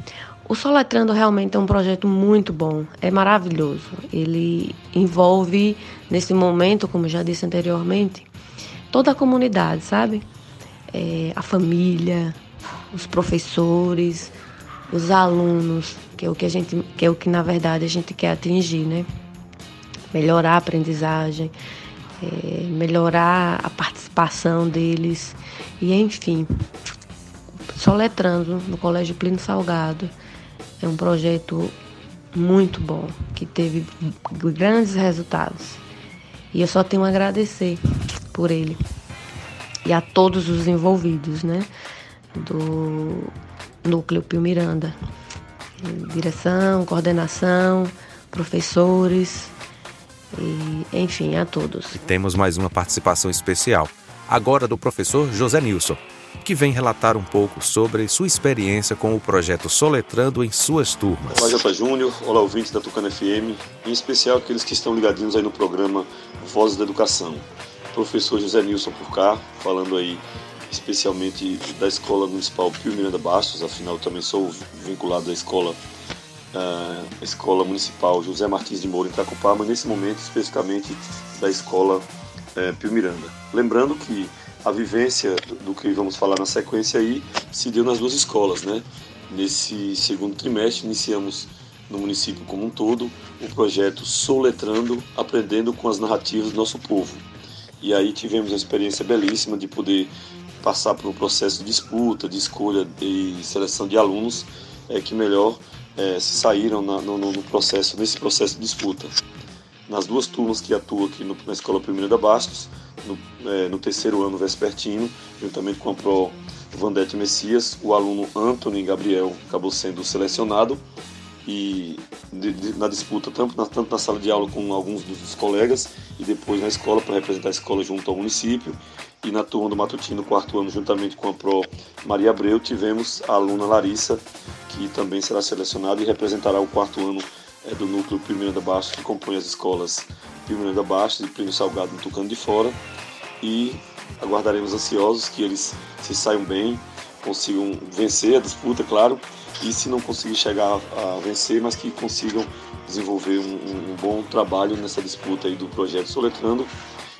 D: o Soletrando realmente é um projeto muito bom, é maravilhoso. Ele envolve, nesse momento, como já disse anteriormente, toda a comunidade, sabe? É, a família, os professores, os alunos,
I: que é o que a gente, que é o que na verdade a gente quer atingir, né? Melhorar a aprendizagem, é, melhorar a participação deles e enfim, soletrando no Colégio Plínio Salgado é um projeto muito bom que teve grandes resultados e eu só tenho a agradecer por ele e a todos os envolvidos, né? Do Núcleo Pio Miranda. Direção, coordenação, professores, e, enfim, a todos.
A: Temos mais uma participação especial, agora do professor José Nilson, que vem relatar um pouco sobre sua experiência com o projeto Soletrando em suas turmas.
J: Olá, Jota Júnior, olá ouvintes da Tucana FM, em especial aqueles que estão ligadinhos aí no programa Vozes da Educação. Professor José Nilson por cá, falando aí especialmente da Escola Municipal Pio Miranda Bastos, afinal também sou vinculado à escola uh, Escola Municipal José Martins de Moura em Tracupá, mas nesse momento especificamente da Escola uh, Pio Miranda. Lembrando que a vivência do que vamos falar na sequência aí se deu nas duas escolas, né? Nesse segundo trimestre iniciamos no município como um todo o projeto Soletrando, aprendendo com as narrativas do nosso povo. E aí tivemos uma experiência belíssima de poder passar por um processo de disputa, de escolha e seleção de alunos é, que melhor é, se saíram na, no, no, processo, nesse processo de disputa. Nas duas turmas que atuam aqui no, na Escola Primeira da Bastos, no, é, no, terceiro ano vespertino, juntamente com a Pro Vandete Messias, o aluno Anthony Gabriel acabou sendo selecionado e de, de, na disputa tanto na, tanto na sala de aula com alguns dos colegas e depois na escola para representar a escola junto ao município. E na turma do matutino quarto ano juntamente com a Pro Maria Abreu tivemos a aluna Larissa que também será selecionada e representará o quarto ano é, do núcleo Primeiro da Baixo que compõe as escolas Primeiro da Baixo e Prêmio Salgado no Tucano de Fora e aguardaremos ansiosos que eles se saiam bem consigam vencer a disputa, claro, e se não conseguir chegar a vencer, mas que consigam desenvolver um, um bom trabalho nessa disputa aí do projeto Soletrando.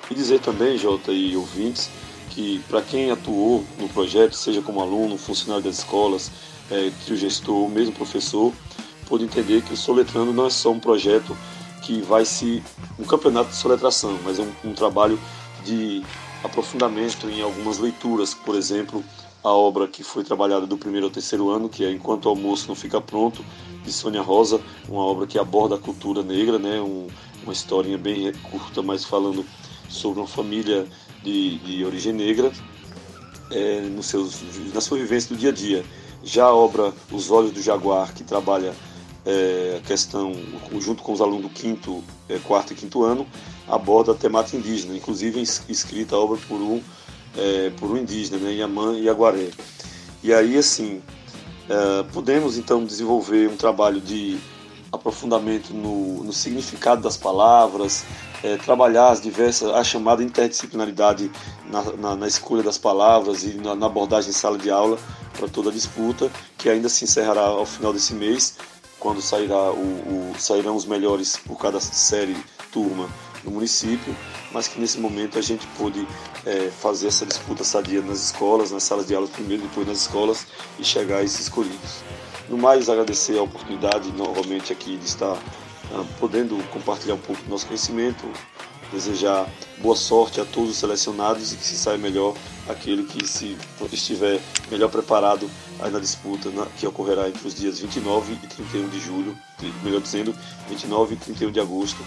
J: E dizer também, Jota e ouvintes, que para quem atuou no projeto, seja como aluno, funcionário das escolas, é, trio gestor mesmo professor, pode entender que o Soletrando não é só um projeto que vai se. um campeonato de soletração, mas é um, um trabalho de aprofundamento em algumas leituras, por exemplo, a obra que foi trabalhada do primeiro ao terceiro ano, que é Enquanto o Almoço Não Fica Pronto, de Sônia Rosa, uma obra que aborda a cultura negra, né? Um, uma historinha bem curta, mas falando sobre uma família de, de origem negra é, nos seus, na sua vivência do dia a dia. Já a obra Os Olhos do Jaguar, que trabalha é, a questão, junto com os alunos do quinto, é, quarto e quinto ano, aborda a temática indígena, inclusive escrita a obra por um é, por um indígena, né, e Aguaré. E aí, assim, é, podemos então desenvolver um trabalho de aprofundamento no, no significado das palavras, é, trabalhar as diversas, a chamada interdisciplinaridade na, na, na escolha das palavras e na, na, abordagem em sala de aula para toda a disputa, que ainda se encerrará ao final desse mês, quando sairá o, o, sairão os melhores por cada série, turma no município, mas que nesse momento a gente pôde é, fazer essa disputa sadia nas escolas, nas salas de aula primeiro, depois nas escolas e chegar a esses escolhidos. No mais, agradecer a oportunidade novamente aqui de estar ah, podendo compartilhar um pouco do nosso conhecimento, desejar boa sorte a todos os selecionados e que se saia melhor aquele que se estiver melhor preparado aí na disputa na, que ocorrerá entre os dias 29 e 31 de julho, melhor dizendo, 29 e 31 de agosto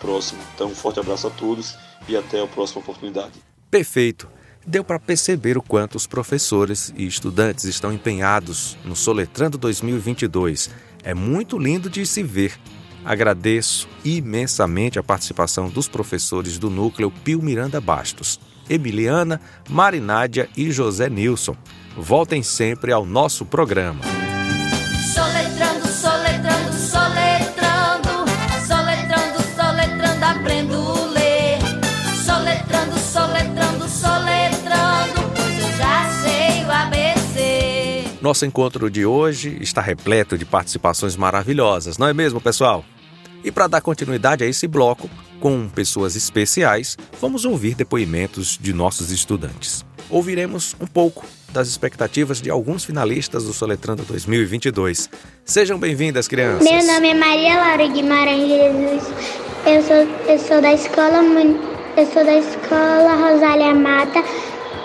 J: próximo. Então, um forte abraço a todos e até a próxima oportunidade.
A: Perfeito. Deu para perceber o quanto os professores e estudantes estão empenhados no Soletrando 2022. É muito lindo de se ver. Agradeço imensamente a participação dos professores do núcleo Pio Miranda Bastos, Emiliana, Marinádia e José Nilson. Voltem sempre ao nosso programa. Nosso encontro de hoje está repleto de participações maravilhosas, não é mesmo, pessoal? E para dar continuidade a esse bloco, com pessoas especiais, vamos ouvir depoimentos de nossos estudantes. Ouviremos um pouco das expectativas de alguns finalistas do Soletrando 2022. Sejam bem-vindas, crianças.
K: Meu nome é Maria Laura Guimarães Jesus. Eu sou, eu sou da escola eu sou da escola Rosália Mata.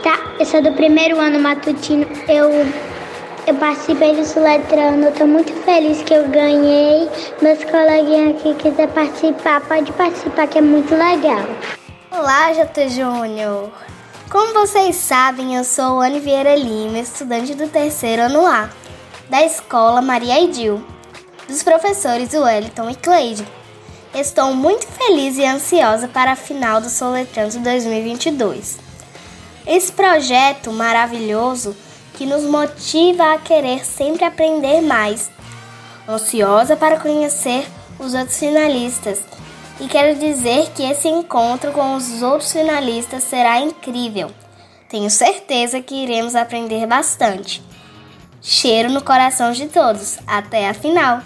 K: Tá? Eu sou do primeiro ano matutino. Eu eu participei do Soletrando, eu tô muito feliz que eu ganhei. Meus coleguinhas aqui quiser participar, pode participar que é muito legal.
L: Olá, J. Júnior. Como vocês sabem, eu sou Anne Vieira Lima, estudante do terceiro ano A, da escola Maria Idil, dos professores Wellington e Cleide. Estou muito feliz e ansiosa para a final do Soletrando 2022. Esse projeto maravilhoso que nos motiva a querer sempre aprender mais. Ansiosa para conhecer os outros finalistas e quero dizer que esse encontro com os outros finalistas será incrível. Tenho certeza que iremos aprender bastante. Cheiro no coração de todos. Até a final!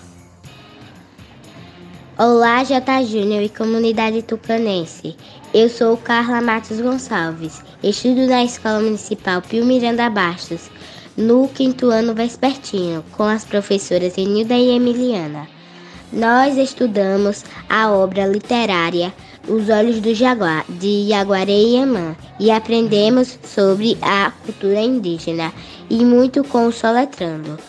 M: Olá, J. Júnior e comunidade tucanense. Eu sou Carla Matos Gonçalves. Estudo na Escola Municipal Pio Miranda Bastos, no quinto ano vespertino, com as professoras Enilda e Emiliana. Nós estudamos a obra literária Os Olhos do Jaguar, de Yaguaré Yamã, e aprendemos sobre a cultura indígena e muito com o Soletrando,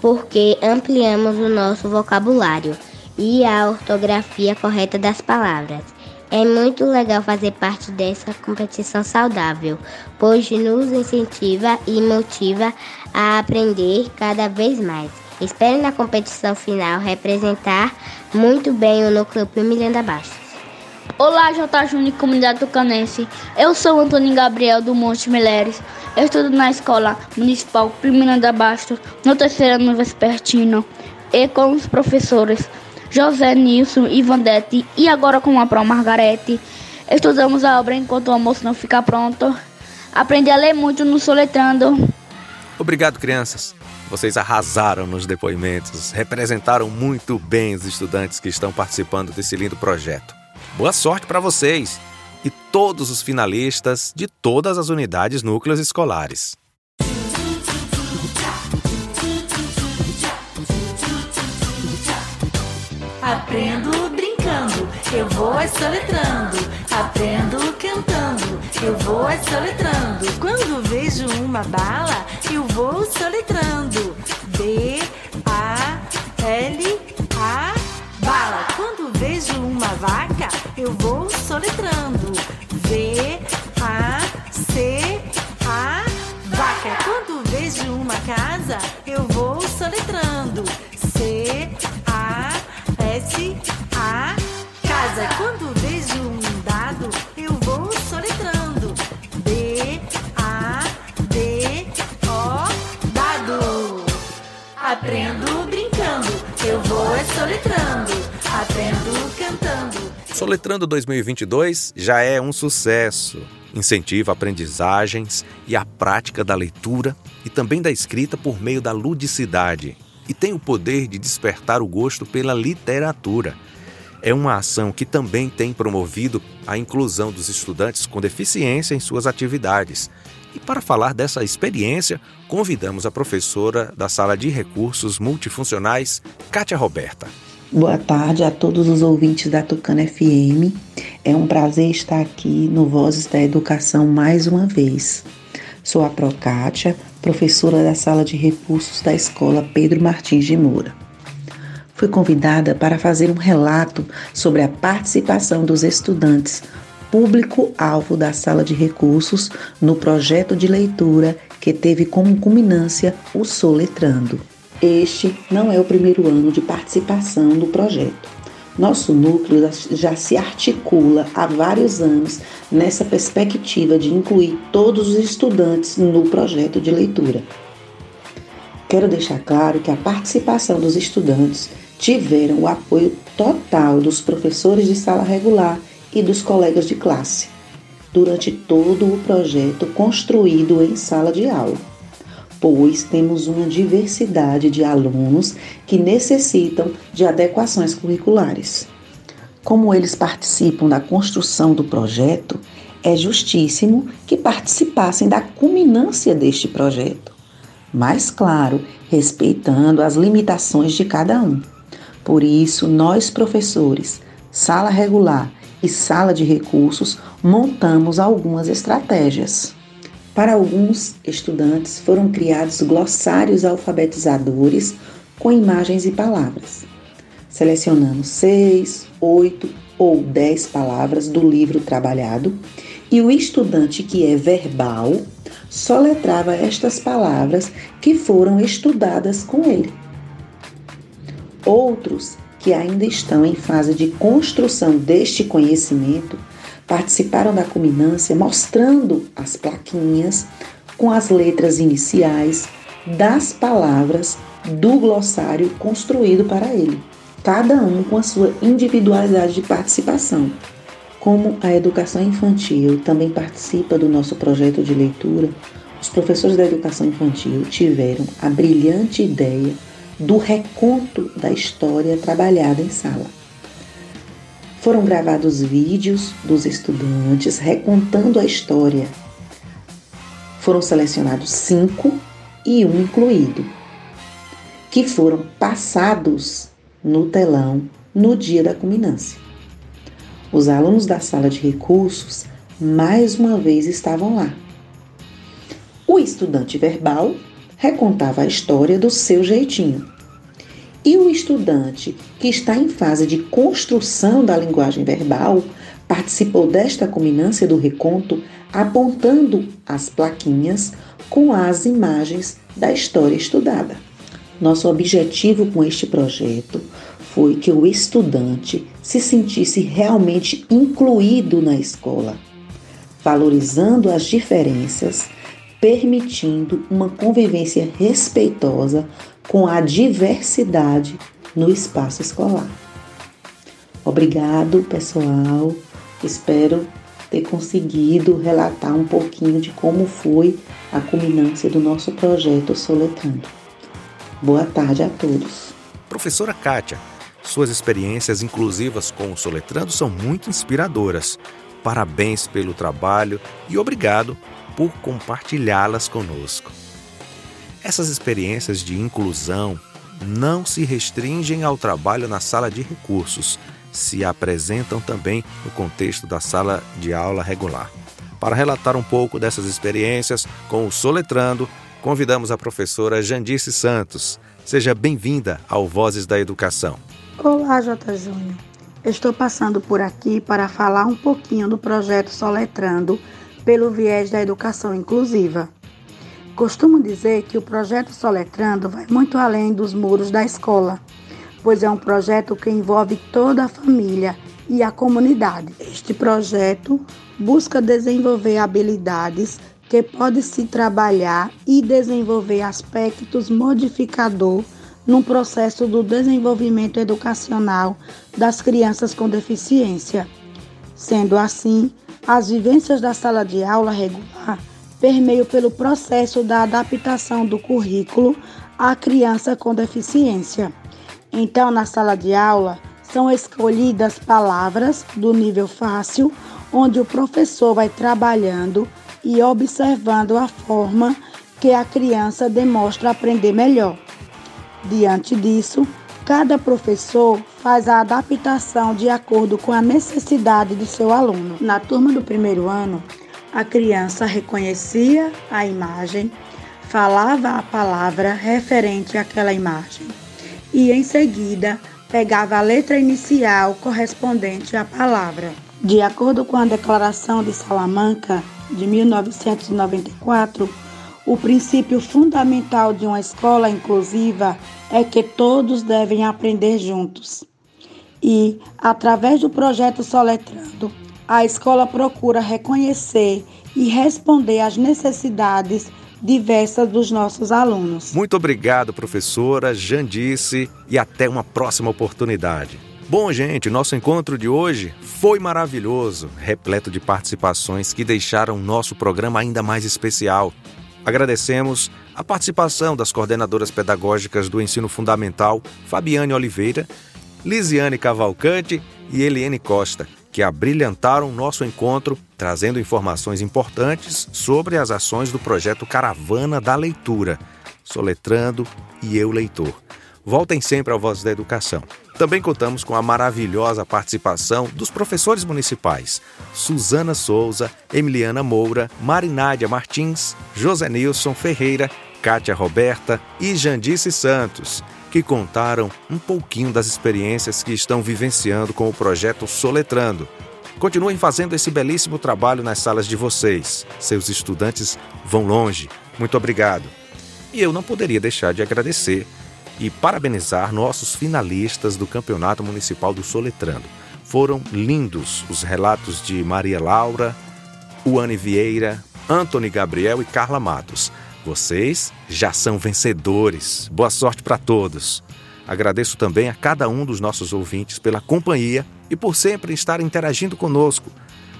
M: porque ampliamos o nosso vocabulário e a ortografia correta das palavras. É muito legal fazer parte dessa competição saudável, pois nos incentiva e motiva a aprender cada vez mais. Espero na competição final representar muito bem o Núcleo Miranda Bastos.
N: Olá, J. Júnior Comunidade Tucanense. Eu sou Antônio Gabriel do Monte Mileres. Eu estudo na Escola Municipal Miranda Bastos, no terceiro ano vespertino, e com os professores José Nilson e Vandete, e agora com a Pro Margarete. Estudamos a obra enquanto o almoço não fica pronto. Aprendi a ler muito no Soletrando.
A: Obrigado, crianças. Vocês arrasaram nos depoimentos, representaram muito bem os estudantes que estão participando desse lindo projeto. Boa sorte para vocês e todos os finalistas de todas as unidades núcleos escolares.
B: Aprendo brincando, eu vou soletrando. Aprendo cantando, eu vou soletrando. Quando vejo uma bala, eu vou soletrando. B, A, L, A, bala. Quando vejo uma vaca, eu vou soletrando. V, A, C, A, vaca. Quando vejo uma casa, eu vou soletrando. C, A, vou é soletrando. Aprendo cantando.
A: Soletrando 2022 já é um sucesso. Incentiva aprendizagens e a prática da leitura e também da escrita por meio da ludicidade e tem o poder de despertar o gosto pela literatura. É uma ação que também tem promovido a inclusão dos estudantes com deficiência em suas atividades. E para falar dessa experiência, convidamos a professora da Sala de Recursos Multifuncionais, Kátia Roberta.
O: Boa tarde a todos os ouvintes da Tucana FM. É um prazer estar aqui no Vozes da Educação mais uma vez. Sou a Procátia, professora da Sala de Recursos da Escola Pedro Martins de Moura. Fui convidada para fazer um relato sobre a participação dos estudantes, público-alvo da Sala de Recursos, no projeto de leitura que teve como culminância o Soletrando. Este não é o primeiro ano de participação do projeto. Nosso núcleo já se articula há vários anos nessa perspectiva de incluir todos os estudantes no projeto de leitura. Quero deixar claro que a participação dos estudantes tiveram o apoio total dos professores de sala regular e dos colegas de classe durante todo o projeto construído em sala de aula, pois temos uma diversidade de alunos que necessitam de adequações curriculares. Como eles participam da construção do projeto, é justíssimo que participassem da culminância deste projeto. Mas, claro, respeitando as limitações de cada um. Por isso, nós, professores, sala regular e sala de recursos, montamos algumas estratégias. Para alguns estudantes, foram criados glossários alfabetizadores com imagens e palavras. Selecionamos seis, oito ou dez palavras do livro trabalhado e o estudante que é verbal soletrava estas palavras que foram estudadas com ele. Outros que ainda estão em fase de construção deste conhecimento participaram da culminância mostrando as plaquinhas com as letras iniciais das palavras do glossário construído para ele, cada um com a sua individualidade de participação. Como a educação infantil também participa do nosso projeto de leitura, os professores da educação infantil tiveram a brilhante ideia do reconto da história trabalhada em sala. Foram gravados vídeos dos estudantes recontando a história. Foram selecionados cinco e um incluído, que foram passados no telão no dia da culminância. Os alunos da sala de recursos mais uma vez estavam lá. O estudante verbal recontava a história do seu jeitinho. E o estudante que está em fase de construção da linguagem verbal participou desta culminância do reconto apontando as plaquinhas com as imagens da história estudada. Nosso objetivo com este projeto foi que o estudante se sentisse realmente incluído na escola, valorizando as diferenças, permitindo uma convivência respeitosa com a diversidade no espaço escolar. Obrigado, pessoal. Espero ter conseguido relatar um pouquinho de como foi a culminância do nosso projeto Soletrando. Boa tarde a todos.
A: Professora Kátia, suas experiências inclusivas com o Soletrando são muito inspiradoras. Parabéns pelo trabalho e obrigado por compartilhá-las conosco. Essas experiências de inclusão não se restringem ao trabalho na sala de recursos, se apresentam também no contexto da sala de aula regular. Para relatar um pouco dessas experiências com o Soletrando, convidamos a professora Jandice Santos. Seja bem-vinda ao Vozes da Educação.
P: Olá, J. Júnior. Estou passando por aqui para falar um pouquinho do projeto Soletrando pelo viés da educação inclusiva. Costumo dizer que o projeto Soletrando vai muito além dos muros da escola, pois é um projeto que envolve toda a família e a comunidade. Este projeto busca desenvolver habilidades que pode se trabalhar e desenvolver aspectos modificador no processo do desenvolvimento educacional das crianças com deficiência. Sendo assim, as vivências da sala de aula regular permeiam pelo processo da adaptação do currículo à criança com deficiência. Então, na sala de aula, são escolhidas palavras do nível fácil, onde o professor vai trabalhando e observando a forma que a criança demonstra aprender melhor. Diante disso, cada professor faz a adaptação de acordo com a necessidade de seu aluno. Na turma do primeiro ano, a criança reconhecia a imagem, falava a palavra referente àquela imagem e, em seguida, pegava a letra inicial correspondente à palavra. De acordo com a Declaração de Salamanca de 1994, o princípio fundamental de uma escola inclusiva é que todos devem aprender juntos. E, através do projeto Soletrando, a escola procura reconhecer e responder às necessidades diversas dos nossos alunos.
A: Muito obrigado, professora Jandice, e até uma próxima oportunidade. Bom, gente, nosso encontro de hoje foi maravilhoso, repleto de participações que deixaram nosso programa ainda mais especial. Agradecemos a participação das coordenadoras pedagógicas do ensino fundamental, Fabiane Oliveira, Lisiane Cavalcante e Eliane Costa, que abrilhantaram nosso encontro, trazendo informações importantes sobre as ações do projeto Caravana da Leitura, Soletrando e Eu Leitor. Voltem sempre ao Voz da Educação. Também contamos com a maravilhosa participação dos professores municipais Suzana Souza, Emiliana Moura, Marinádia Martins, José Nilson Ferreira, Kátia Roberta e Jandice Santos, que contaram um pouquinho das experiências que estão vivenciando com o projeto Soletrando. Continuem fazendo esse belíssimo trabalho nas salas de vocês. Seus estudantes vão longe. Muito obrigado. E eu não poderia deixar de agradecer e parabenizar nossos finalistas do Campeonato Municipal do Soletrando. Foram lindos os relatos de Maria Laura, Uane Vieira, Antony Gabriel e Carla Matos. Vocês já são vencedores. Boa sorte para todos. Agradeço também a cada um dos nossos ouvintes pela companhia e por sempre estar interagindo conosco.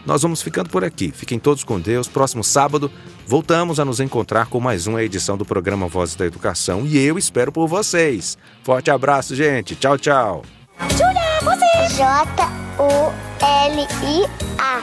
A: Nós vamos ficando por aqui. Fiquem todos com Deus. Próximo sábado, voltamos a nos encontrar com mais uma edição do programa Vozes da Educação e eu espero por vocês. Forte abraço, gente. Tchau, tchau.
K: Júlia, você! J-U-L-I-A. Ah,